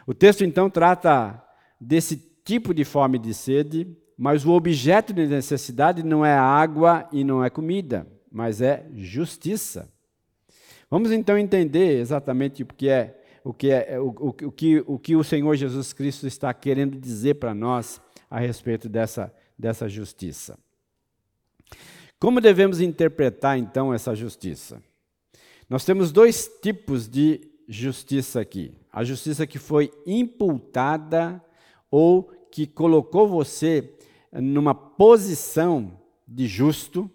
O texto então trata desse tipo de fome e de sede, mas o objeto de necessidade não é água e não é comida, mas é justiça. Vamos então entender exatamente o que é o que, é, o, o, o, que, o que o Senhor Jesus Cristo está querendo dizer para nós a respeito dessa, dessa justiça. Como devemos interpretar então essa justiça? Nós temos dois tipos de justiça aqui: a justiça que foi imputada ou que colocou você numa posição de justo,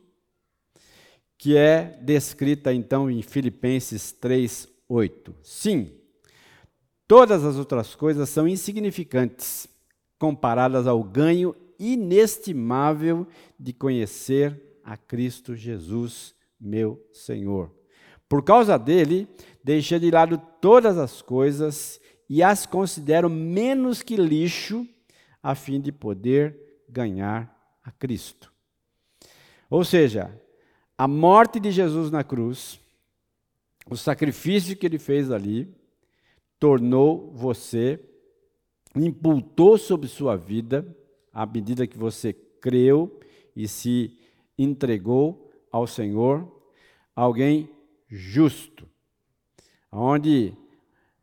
que é descrita então em Filipenses 3, 8. Sim, todas as outras coisas são insignificantes comparadas ao ganho inestimável de conhecer a Cristo Jesus, meu Senhor. Por causa dele, deixei de lado todas as coisas e as considero menos que lixo, a fim de poder ganhar a Cristo. Ou seja, a morte de Jesus na cruz, o sacrifício que ele fez ali, tornou você, imputou sobre sua vida, à medida que você creu e se entregou ao Senhor alguém justo, onde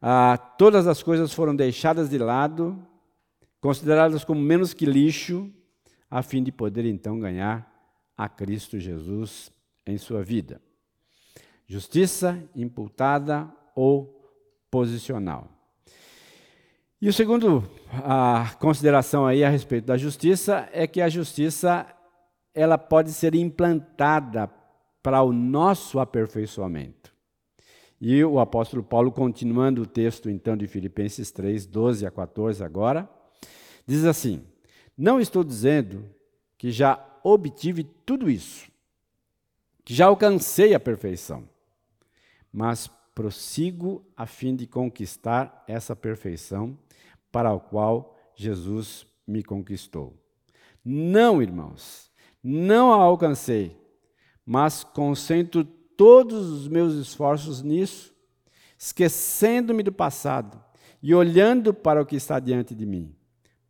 ah, todas as coisas foram deixadas de lado, consideradas como menos que lixo, a fim de poder então ganhar a Cristo Jesus em sua vida. Justiça imputada ou posicional. E o segundo a consideração aí a respeito da justiça é que a justiça ela pode ser implantada para o nosso aperfeiçoamento. E o apóstolo Paulo, continuando o texto então de Filipenses 3, 12 a 14 agora, diz assim: Não estou dizendo que já obtive tudo isso, que já alcancei a perfeição, mas prossigo a fim de conquistar essa perfeição para a qual Jesus me conquistou. Não, irmãos, não a alcancei, mas concentro todos os meus esforços nisso, esquecendo-me do passado e olhando para o que está diante de mim.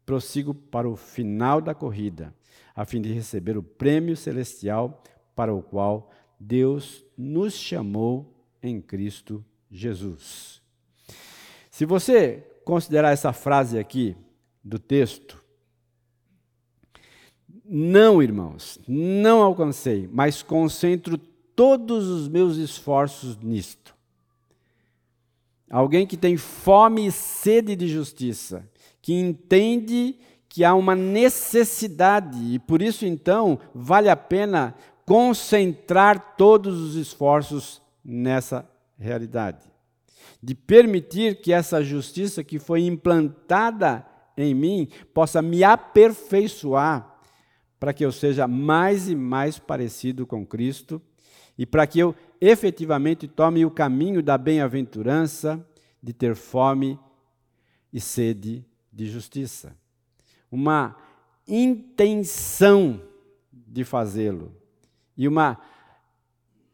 Prossigo para o final da corrida, a fim de receber o prêmio celestial para o qual Deus nos chamou em Cristo Jesus. Se você considerar essa frase aqui do texto, não, irmãos, não alcancei, mas concentro todos os meus esforços nisto. Alguém que tem fome e sede de justiça, que entende que há uma necessidade e por isso então vale a pena concentrar todos os esforços nessa realidade. De permitir que essa justiça que foi implantada em mim possa me aperfeiçoar para que eu seja mais e mais parecido com Cristo e para que eu efetivamente tome o caminho da bem-aventurança, de ter fome e sede de justiça. Uma intenção de fazê-lo e uma,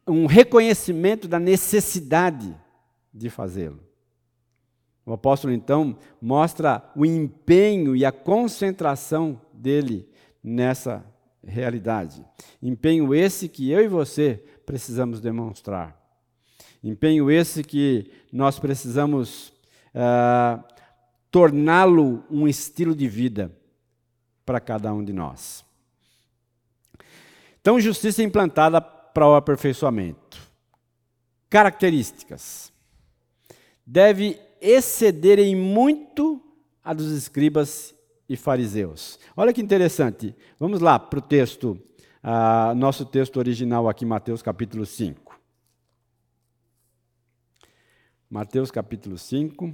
um reconhecimento da necessidade de fazê-lo. O apóstolo então mostra o empenho e a concentração dele nessa realidade. Empenho esse que eu e você precisamos demonstrar. Empenho esse que nós precisamos uh, torná-lo um estilo de vida para cada um de nós. Então, justiça implantada para o aperfeiçoamento. Características. Deve exceder em muito a dos escribas e fariseus. Olha que interessante. Vamos lá para o texto, uh, nosso texto original aqui, Mateus capítulo 5. Mateus capítulo 5,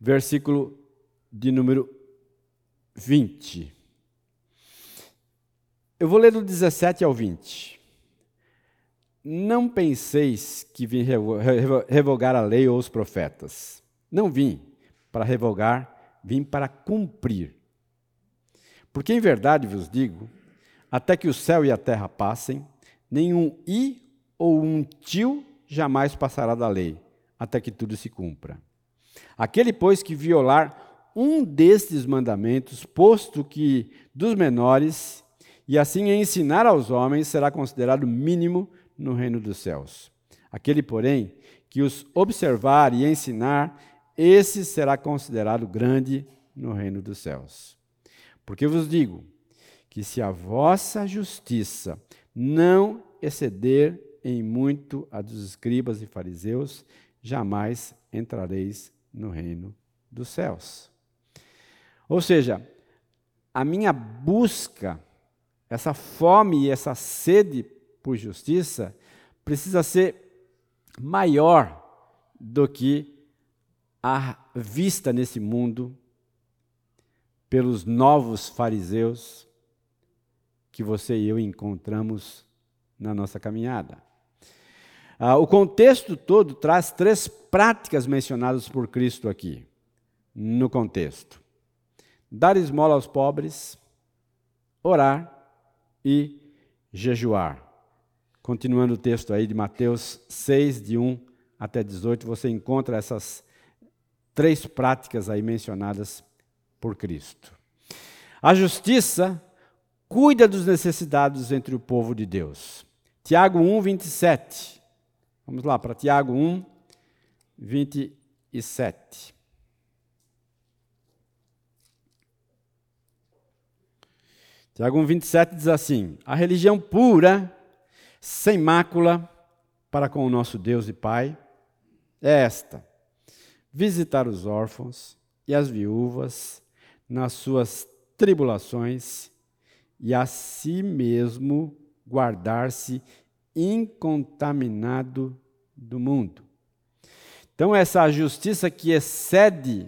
versículo de número 20. Eu vou ler do 17 ao 20. Não penseis que vim revogar a lei ou os profetas. Não vim para revogar, vim para cumprir. Porque em verdade vos digo, até que o céu e a terra passem, nenhum i ou um tio jamais passará da lei, até que tudo se cumpra. Aquele, pois, que violar um destes mandamentos, posto que dos menores, e assim ensinar aos homens será considerado mínimo no reino dos céus. Aquele, porém, que os observar e ensinar, esse será considerado grande no reino dos céus. Porque vos digo que se a vossa justiça não exceder em muito a dos escribas e fariseus, jamais entrareis no reino dos céus. Ou seja, a minha busca essa fome e essa sede por justiça precisa ser maior do que a vista nesse mundo pelos novos fariseus que você e eu encontramos na nossa caminhada. Ah, o contexto todo traz três práticas mencionadas por Cristo aqui, no contexto: dar esmola aos pobres, orar e jejuar. Continuando o texto aí de Mateus 6, de 1 até 18, você encontra essas três práticas aí mencionadas por Cristo. A justiça cuida dos necessitados entre o povo de Deus. Tiago 1, 27. Vamos lá para Tiago 1, 27. Tiago 1, 27 diz assim: A religião pura, sem mácula, para com o nosso Deus e Pai, é esta: visitar os órfãos e as viúvas nas suas tribulações e a si mesmo guardar-se incontaminado do mundo. Então, essa justiça que excede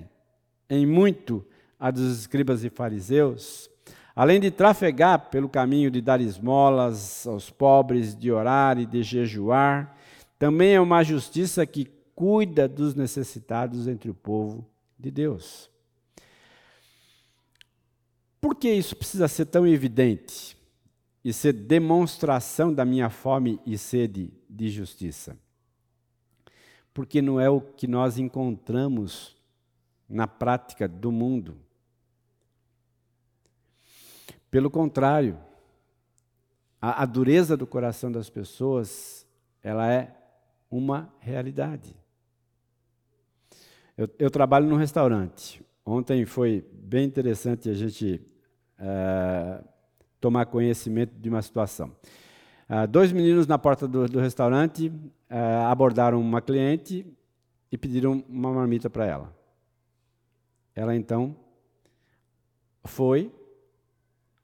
em muito a dos escribas e fariseus, Além de trafegar pelo caminho de dar esmolas aos pobres, de orar e de jejuar, também é uma justiça que cuida dos necessitados entre o povo de Deus. Por que isso precisa ser tão evidente? e ser demonstração da minha fome e sede de justiça. Porque não é o que nós encontramos na prática do mundo. Pelo contrário, a, a dureza do coração das pessoas, ela é uma realidade. Eu, eu trabalho num restaurante. Ontem foi bem interessante a gente é, tomar conhecimento de uma situação. Uh, dois meninos na porta do, do restaurante uh, abordaram uma cliente e pediram uma marmita para ela. Ela então foi,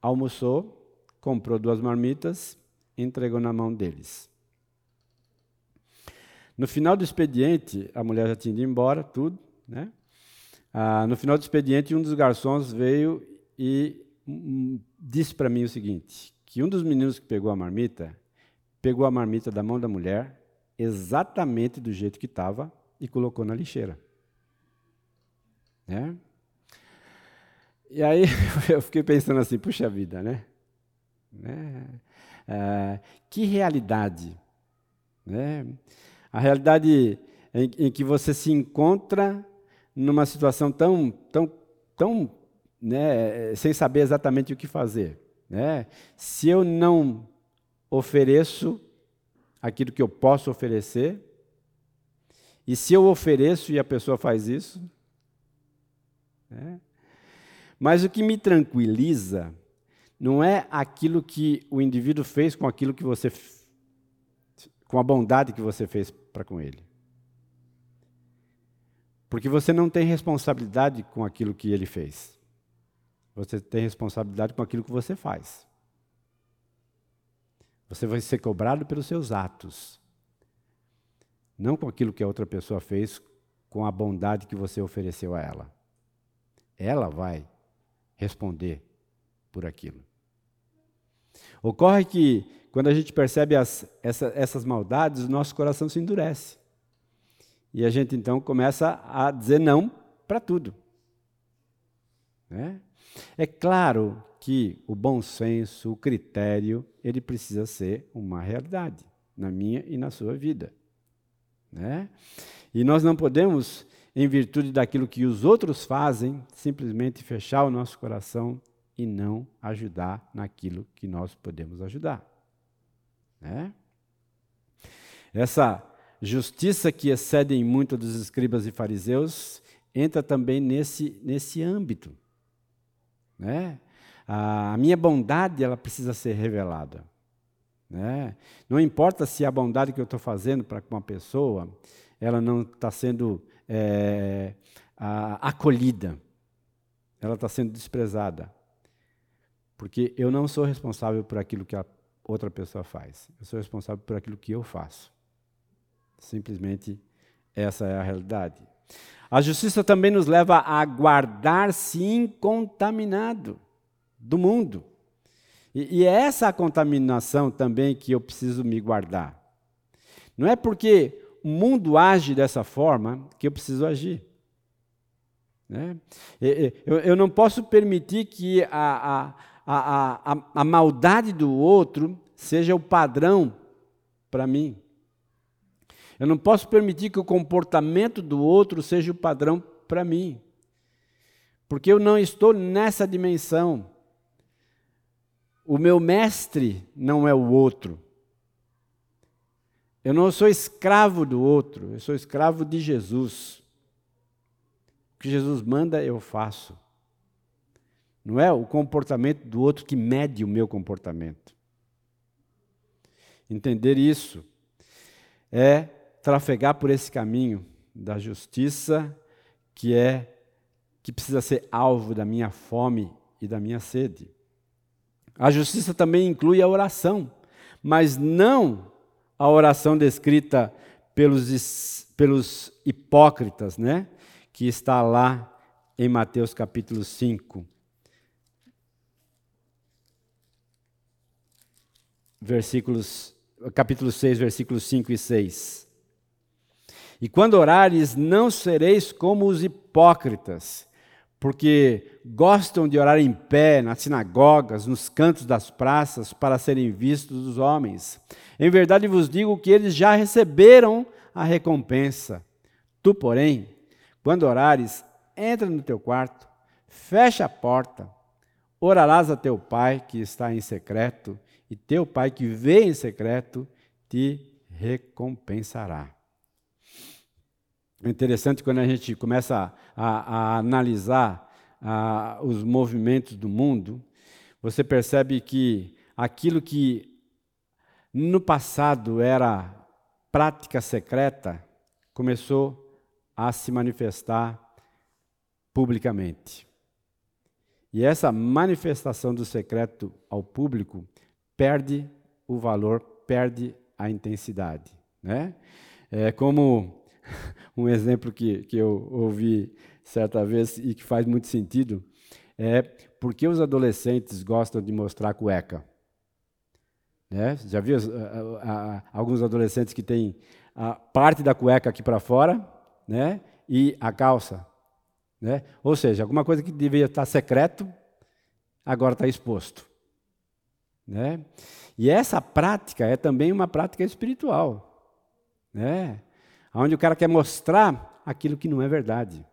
almoçou, comprou duas marmitas entregou na mão deles. No final do expediente, a mulher já tinha ido embora, tudo, né? Ah, no final do expediente, um dos garçons veio e disse para mim o seguinte: que um dos meninos que pegou a marmita, pegou a marmita da mão da mulher, exatamente do jeito que estava, e colocou na lixeira. Né? E aí (laughs) eu fiquei pensando assim, puxa vida, né? né? Ah, que realidade. Né? A realidade em, em, que você se encontra numa situação tão, tão, tão né, sem saber exatamente o que fazer. Né? Se eu não ofereço aquilo que eu posso oferecer, e se eu ofereço e a pessoa faz isso, né? mas o que me tranquiliza não é aquilo que o indivíduo fez com aquilo que você com a bondade que você fez para com ele. Porque você não tem responsabilidade com aquilo que ele fez. Você tem responsabilidade com aquilo que você faz. Você vai ser cobrado pelos seus atos, não com aquilo que a outra pessoa fez, com a bondade que você ofereceu a ela. Ela vai responder por aquilo. Ocorre que, quando a gente percebe as, essa, essas maldades, o nosso coração se endurece. E a gente então começa a dizer não para tudo. Né? É claro que o bom senso, o critério, ele precisa ser uma realidade na minha e na sua vida. Né? E nós não podemos, em virtude daquilo que os outros fazem, simplesmente fechar o nosso coração e não ajudar naquilo que nós podemos ajudar. Né? Essa justiça que excede em muito dos escribas e fariseus entra também nesse, nesse âmbito. Né? A minha bondade ela precisa ser revelada. Né? Não importa se a bondade que eu estou fazendo para uma pessoa ela não está sendo é, a, acolhida, ela está sendo desprezada. Porque eu não sou responsável por aquilo que a outra pessoa faz, eu sou responsável por aquilo que eu faço. Simplesmente essa é a realidade. A justiça também nos leva a guardar-se incontaminado do mundo. E, e é essa contaminação também que eu preciso me guardar. Não é porque o mundo age dessa forma que eu preciso agir. Né? Eu, eu não posso permitir que a, a, a, a, a maldade do outro seja o padrão para mim. Eu não posso permitir que o comportamento do outro seja o padrão para mim. Porque eu não estou nessa dimensão. O meu mestre não é o outro. Eu não sou escravo do outro, eu sou escravo de Jesus. O que Jesus manda, eu faço. Não é o comportamento do outro que mede o meu comportamento. Entender isso é trafegar por esse caminho da justiça que é que precisa ser alvo da minha fome e da minha sede. A justiça também inclui a oração, mas não a oração descrita pelos, pelos hipócritas, né? que está lá em Mateus capítulo 5. Versículos, capítulo 6, versículos 5 e 6. E quando orares, não sereis como os hipócritas, porque gostam de orar em pé nas sinagogas, nos cantos das praças, para serem vistos dos homens. Em verdade vos digo que eles já receberam a recompensa. Tu, porém, quando orares, entra no teu quarto, fecha a porta, orarás a teu pai que está em secreto, e teu pai que vê em secreto te recompensará. É interessante quando a gente começa a, a analisar a, os movimentos do mundo, você percebe que aquilo que no passado era prática secreta começou a se manifestar publicamente. E essa manifestação do secreto ao público perde o valor, perde a intensidade. Né? É como (laughs) um exemplo que, que eu ouvi certa vez e que faz muito sentido é por que os adolescentes gostam de mostrar cueca? Né? Já viu alguns adolescentes que têm a parte da cueca aqui para fora né? e a calça? Né? Ou seja, alguma coisa que deveria estar secreto, agora está exposto. Né? E essa prática é também uma prática espiritual. Né? onde o cara quer mostrar aquilo que não é verdade,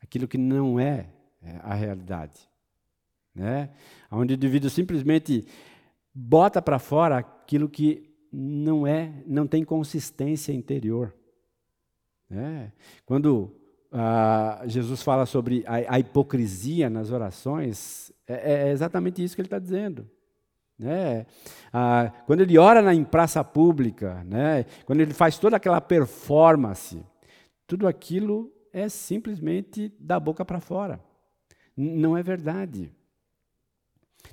aquilo que não é, é a realidade, né? Onde o indivíduo simplesmente bota para fora aquilo que não é, não tem consistência interior. Né? Quando ah, Jesus fala sobre a, a, hipocrisia nas orações, é, é exatamente isso que ele está dizendo. Né? Ah, quando ele ora na, em praça pública, né? quando ele faz toda aquela performance, tudo aquilo é simplesmente da boca para fora. Não é verdade.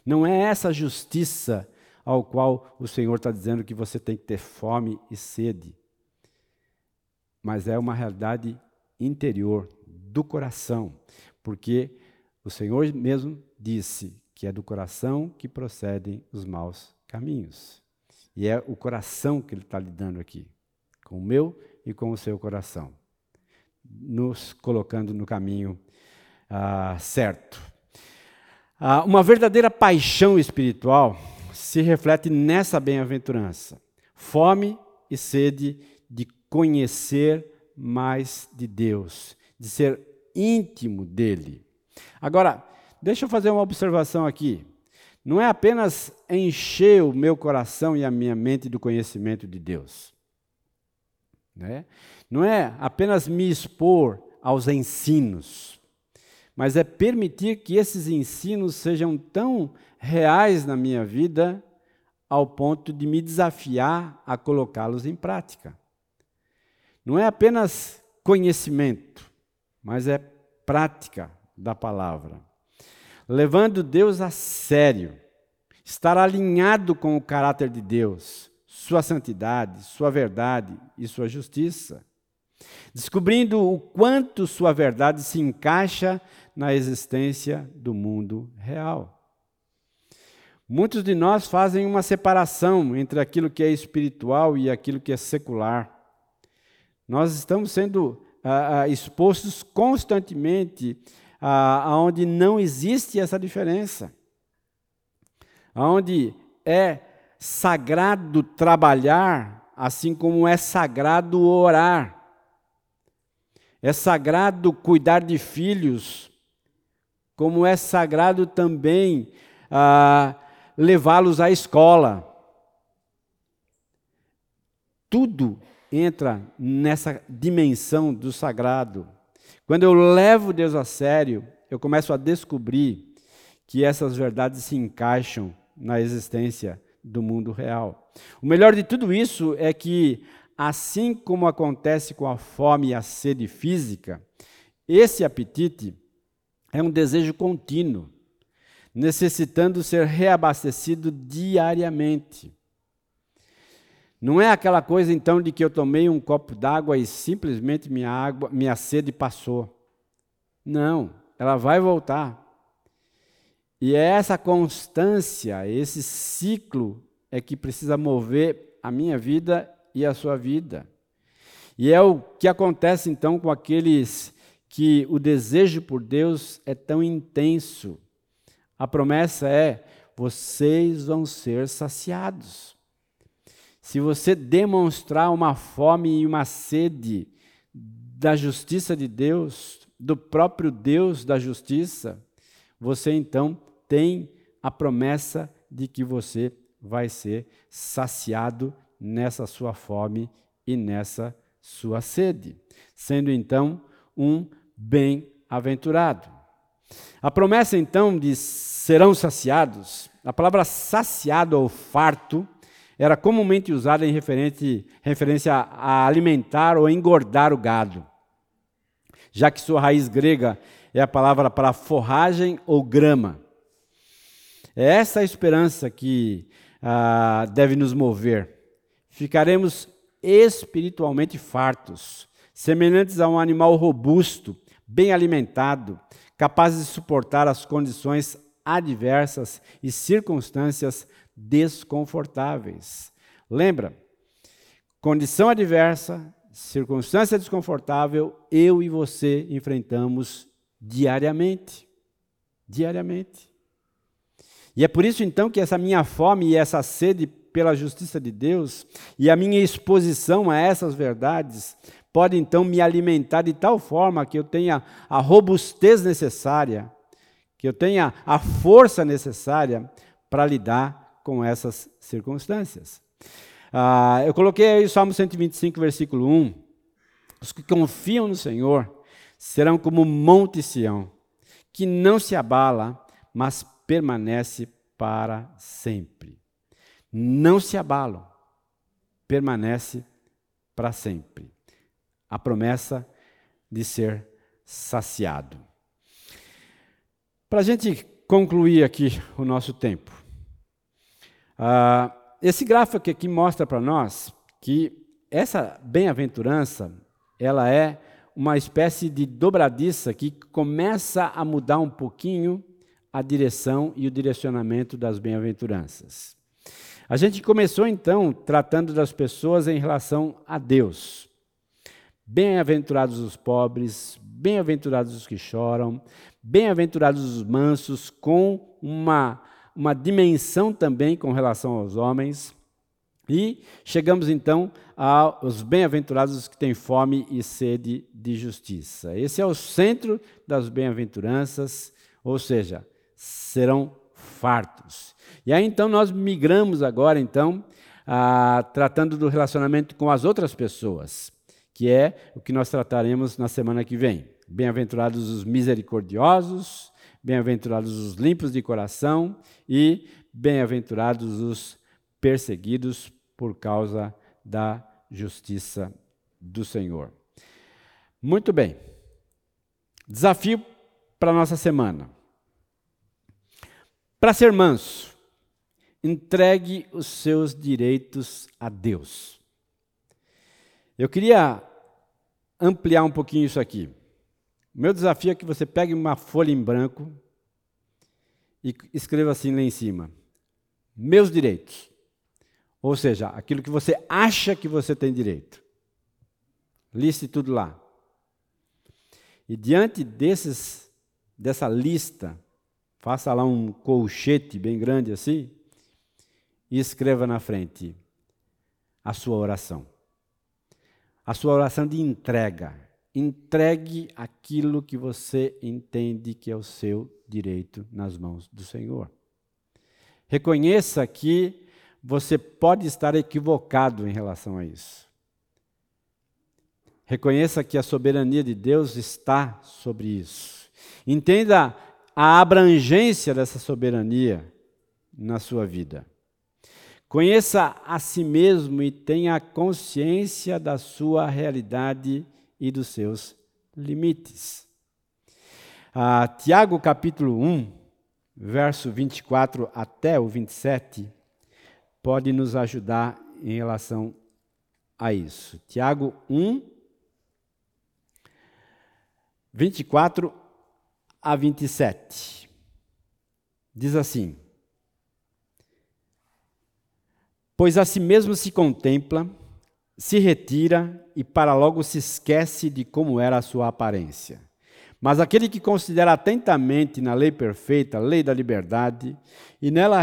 Não é essa justiça ao qual o Senhor está dizendo que você tem que ter fome e sede. Mas é uma realidade interior, do coração. Porque o Senhor mesmo disse que é do coração que procedem os maus caminhos. E é o coração que ele está lidando aqui, com o meu e com o seu coração, nos colocando no caminho ah, certo. Ah, uma verdadeira paixão espiritual se reflete nessa bem-aventurança: fome e sede de conhecer mais de Deus, de ser íntimo dele. Agora, Deixa eu fazer uma observação aqui. Não é apenas encher o meu coração e a minha mente do conhecimento de Deus. Né? Não é apenas me expor aos ensinos, mas é permitir que esses ensinos sejam tão reais na minha vida ao ponto de me desafiar a colocá-los em prática. Não é apenas conhecimento, mas é prática da palavra levando Deus a sério, estar alinhado com o caráter de Deus, sua santidade, sua verdade e sua justiça, descobrindo o quanto sua verdade se encaixa na existência do mundo real. Muitos de nós fazem uma separação entre aquilo que é espiritual e aquilo que é secular. Nós estamos sendo ah, ah expostos constantemente aonde não existe essa diferença, aonde é sagrado trabalhar, assim como é sagrado orar. É sagrado cuidar de filhos, como é sagrado também ah, levá-los à escola. Tudo entra nessa dimensão do sagrado. Quando eu levo Deus a sério, eu começo a descobrir que essas verdades se encaixam na existência do mundo real. O melhor de tudo isso é que, assim como acontece com a fome e a sede física, esse apetite é um desejo contínuo, necessitando ser reabastecido diariamente. Não é aquela coisa então de que eu tomei um copo d'água e simplesmente minha água, minha sede passou. Não, ela vai voltar. E é essa constância, esse ciclo é que precisa mover a minha vida e a sua vida. E é o que acontece então com aqueles que o desejo por Deus é tão intenso. A promessa é: vocês vão ser saciados. Se você demonstrar uma fome e uma sede da justiça de Deus, do próprio Deus da justiça, você então tem a promessa de que você vai ser saciado nessa sua fome e nessa sua sede, sendo então um bem-aventurado. A promessa então de serão saciados, a palavra saciado ou farto era comumente usada em referência a alimentar ou engordar o gado, já que sua raiz grega é a palavra para forragem ou grama. É essa a esperança que ah, deve nos mover. Ficaremos espiritualmente fartos, semelhantes a um animal robusto, bem alimentado, capaz de suportar as condições adversas e circunstâncias desconfortáveis. Lembra? Condição adversa, circunstância desconfortável, eu e você enfrentamos diariamente. Diariamente. E é por isso então que essa minha fome e essa sede pela justiça de Deus e a minha exposição a essas verdades pode então me alimentar de tal forma que eu tenha a robustez necessária, que eu tenha a força necessária para lidar com essas circunstâncias. Ah, eu coloquei aí o Salmo 125, versículo 1. Os que confiam no Senhor serão como o Monte Sião, que não se abala, mas permanece para sempre. Não se abalam, permanece para sempre. A promessa de ser saciado. Para a gente concluir aqui o nosso tempo, uh, esse gráfico aqui mostra para nós que essa bem-aventurança ela é uma espécie de dobradiça que começa a mudar um pouquinho a direção e o direcionamento das bem-aventuranças. A gente começou então tratando das pessoas em relação a Deus. Bem-aventurados os pobres, bem-aventurados os que choram, bem-aventurados os mansos, com uma, uma dimensão também com relação aos homens. E chegamos então aos bem-aventurados que têm fome e sede de justiça. Esse é o centro das bem-aventuranças, ou seja, serão fartos. E aí então nós migramos agora então a, tratando do relacionamento com as outras pessoas, que é o que nós trataremos na semana que vem. Bem-aventurados os misericordiosos, bem-aventurados os limpos de coração e bem-aventurados os perseguidos por causa da justiça do Senhor. Muito bem. Desafio para nossa semana. Para ser manso, entregue os seus direitos a Deus. Eu queria ampliar um pouquinho isso aqui. Meu desafio é que você pegue uma folha em branco e escreva assim lá em cima: Meus direitos. Ou seja, aquilo que você acha que você tem direito. Liste tudo lá. E diante desses, dessa lista, Faça lá um colchete bem grande assim e escreva na frente a sua oração. A sua oração de entrega. Entregue aquilo que você entende que é o seu direito nas mãos do Senhor. Reconheça que você pode estar equivocado em relação a isso. Reconheça que a soberania de Deus está sobre isso. Entenda a abrangência dessa soberania na sua vida. Conheça a si mesmo e tenha consciência da sua realidade e dos seus limites. Ah, Tiago capítulo 1, verso 24 até o 27, pode nos ajudar em relação a isso. Tiago 1, 24 a 27. Diz assim: Pois a si mesmo se contempla, se retira e para logo se esquece de como era a sua aparência. Mas aquele que considera atentamente na lei perfeita, lei da liberdade, e nela,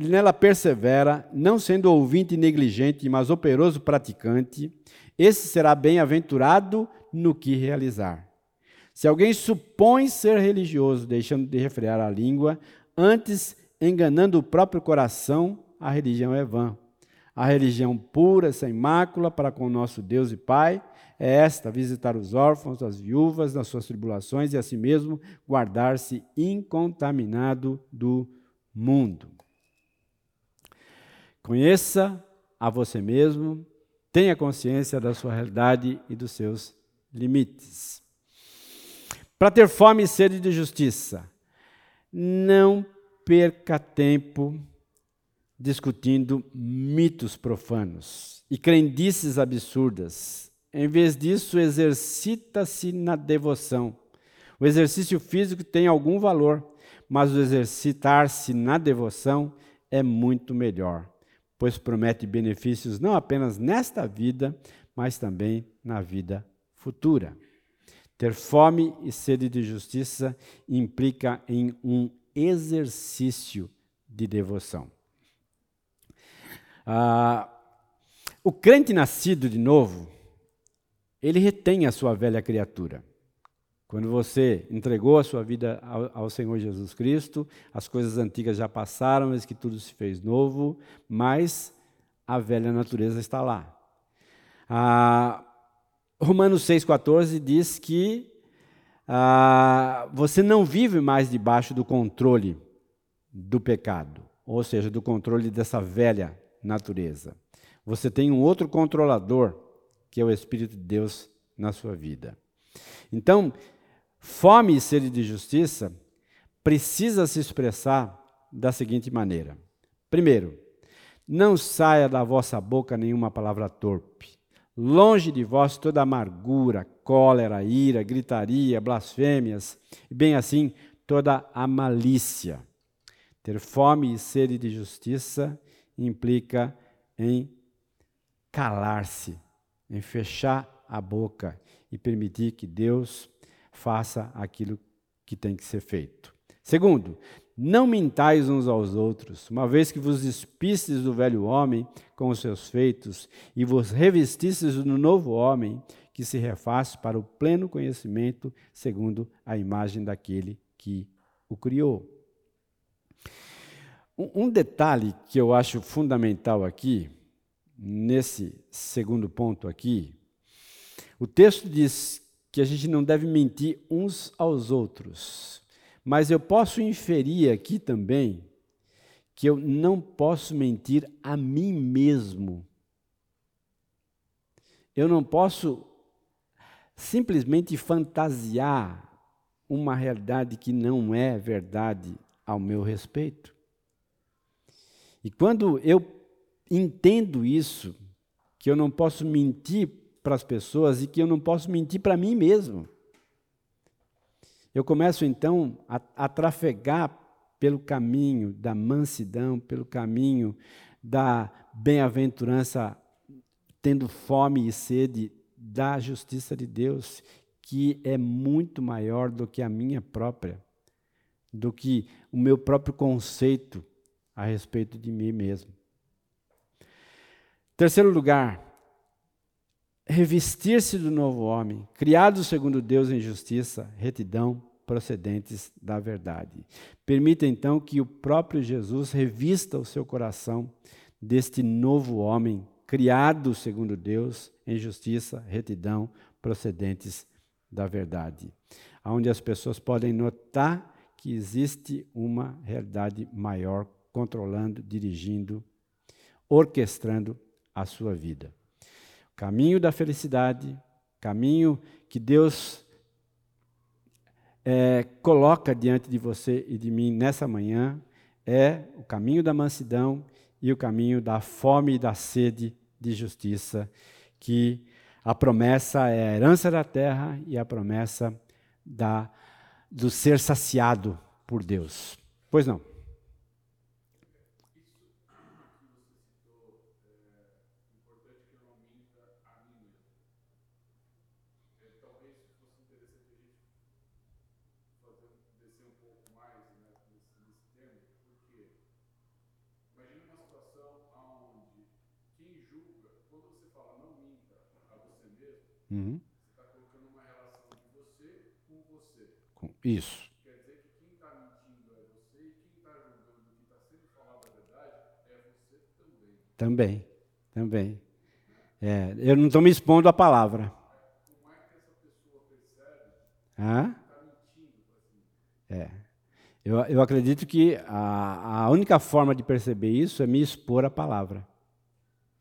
nela persevera, não sendo ouvinte negligente, mas operoso praticante, esse será bem-aventurado no que realizar. Se alguém supõe ser religioso, deixando de refrear a língua, antes enganando o próprio coração, a religião é vã. A religião pura, sem mácula, para com nosso Deus e Pai, é esta: visitar os órfãos, as viúvas nas suas tribulações e, assim mesmo, guardar-se incontaminado do mundo. Conheça a você mesmo, tenha consciência da sua realidade e dos seus limites. Para ter fome e sede de justiça, não perca tempo discutindo mitos profanos e crendices absurdas. Em vez disso, exercita-se na devoção. O exercício físico tem algum valor, mas o exercitar-se na devoção é muito melhor, pois promete benefícios não apenas nesta vida, mas também na vida futura. Ter fome e sede de justiça implica em um exercício de devoção. Ah, o crente nascido de novo, ele retém a sua velha criatura. Quando você entregou a sua vida ao, ao, Senhor Jesus Cristo, as coisas antigas já passaram, mas que tudo se fez novo, mas a velha natureza está lá. Ah, Romanos 6,14 diz que ah, você não vive mais debaixo do controle do pecado, ou seja, do controle dessa velha natureza. Você tem um outro controlador, que é o Espírito de Deus na sua vida. Então, fome e sede de justiça precisa se expressar da seguinte maneira: primeiro, não saia da vossa boca nenhuma palavra torpe. Longe de vós toda amargura, cólera, ira, gritaria, blasfêmias, e bem assim toda a malícia. Ter fome e sede de justiça implica em calar-se, em fechar a boca e permitir que Deus faça aquilo que tem que ser feito. Segundo, não mintais uns aos outros, uma vez que vos despistes do velho homem com os seus feitos e vos revestistes do novo homem, que se refaz para o pleno conhecimento, segundo a imagem daquele que o criou. Um detalhe que eu acho fundamental aqui, nesse segundo ponto aqui, o texto diz que a gente não deve mentir uns aos outros. Mas eu posso inferir aqui também que eu não posso mentir a mim mesmo. Eu não posso simplesmente fantasiar uma realidade que não é verdade ao meu respeito. E quando eu entendo isso, que eu não posso mentir para as pessoas e que eu não posso mentir para mim mesmo. Eu começo então a, a trafegar pelo caminho da mansidão, pelo caminho da bem-aventurança, tendo fome e sede da justiça de Deus, que é muito maior do que a minha própria, do que o meu próprio conceito a respeito de mim mesmo. Terceiro lugar, revestir-se do novo homem, criado segundo Deus em justiça, retidão, procedentes da verdade. Permita então que o próprio Jesus revista o seu coração deste novo homem, criado segundo Deus em justiça, retidão, procedentes da verdade. Onde as pessoas podem notar que existe uma realidade maior controlando, dirigindo, orquestrando a sua vida. Caminho da felicidade, caminho que Deus é, coloca diante de você e de mim nessa manhã é o caminho da mansidão e o caminho da fome e da sede de justiça, que a promessa é a herança da terra e a promessa da, do ser saciado por Deus. Pois não. Uhum. Você está colocando uma relação de você com você. Com, isso. Quer dizer que quem está mentindo é você e quem está julgando que está sendo falado a verdade é você também. Também, também. É, eu não estou me expondo à palavra. Como é que essa pessoa percebe Hã? que está mentindo? É. Eu, eu acredito que a, a única forma de perceber isso é me expor à palavra.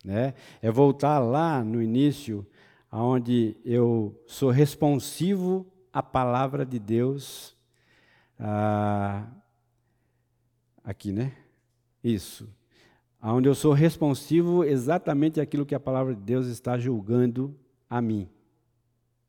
Né? É voltar lá no início, onde eu sou responsivo à palavra de Deus. Ah, aqui, né? Isso. Onde eu sou responsivo exatamente aquilo que a palavra de Deus está julgando a mim.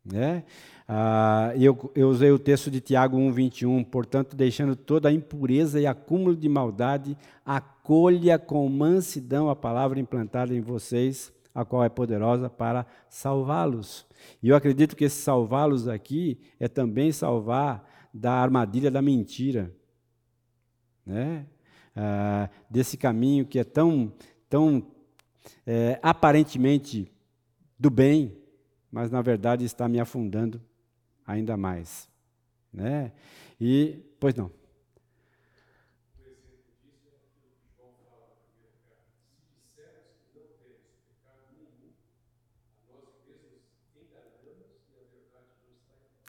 Né? Ah, eu, eu usei o texto de Tiago 1,21, portanto, deixando toda a impureza e acúmulo de maldade, acolha com mansidão a palavra implantada em vocês, a qual é poderosa para salvá-los. E eu acredito que esse salvá-los aqui é também salvar da armadilha da mentira, né? Ah, desse caminho que é tão, tão é, aparentemente do bem, mas na verdade está me afundando ainda mais. Né? E, pois não.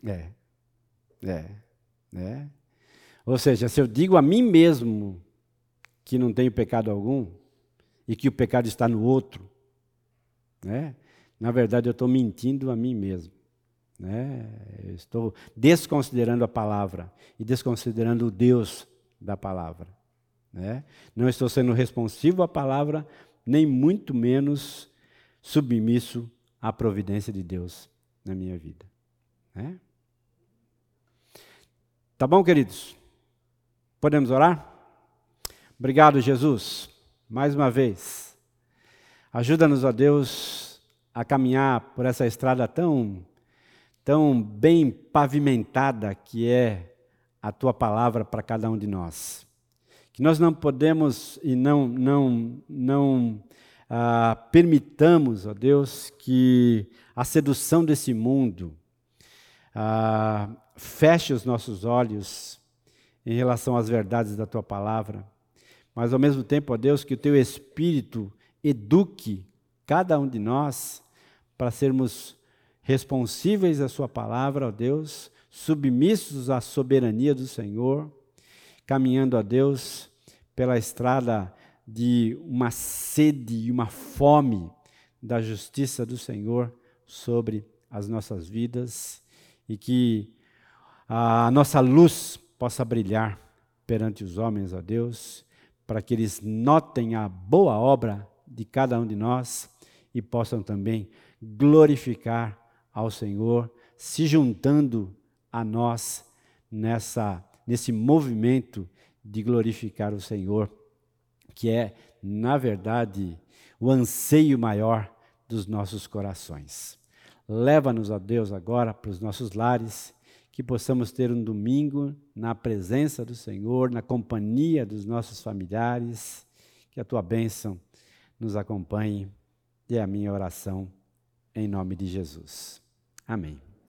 É, é, é. Ou seja, se eu digo a mim mesmo que não tenho pecado algum e que o pecado está no outro, né? Na verdade, eu estou mentindo a mim mesmo. Né? Eu estou desconsiderando a palavra e desconsiderando o Deus da palavra. Né? Não estou sendo responsivo à palavra, nem muito menos submisso à providência de Deus na minha vida. Né? Tá bom, queridos? Podemos orar? Obrigado, Jesus, mais uma vez. Ajuda-nos, ó Deus, a caminhar por essa estrada tão tão bem pavimentada que é a tua palavra para cada um de nós. Que nós não podemos e não, não, não ah, permitamos, ó Deus, que a sedução desse mundo ah, feche os nossos olhos em relação às verdades da tua palavra, mas ao mesmo tempo, ó Deus, que o teu Espírito eduque cada um de nós para sermos responsíveis à Sua palavra, ó Deus, submissos à soberania do Senhor, caminhando a Deus pela estrada de uma sede e uma fome da justiça do Senhor sobre as nossas vidas e que a nossa luz possa brilhar perante os homens, ó Deus, para que eles notem a boa obra de cada um de nós e possam também glorificar ao Senhor, se juntando a nós nessa nesse movimento de glorificar o Senhor, que é, na verdade, o anseio maior dos nossos corações. Leva-nos, ó Deus, agora para os nossos lares, que possamos ter um domingo na presença do Senhor, na companhia dos nossos familiares, que a tua bênção nos acompanhe. E é a minha oração em nome de Jesus. Amém.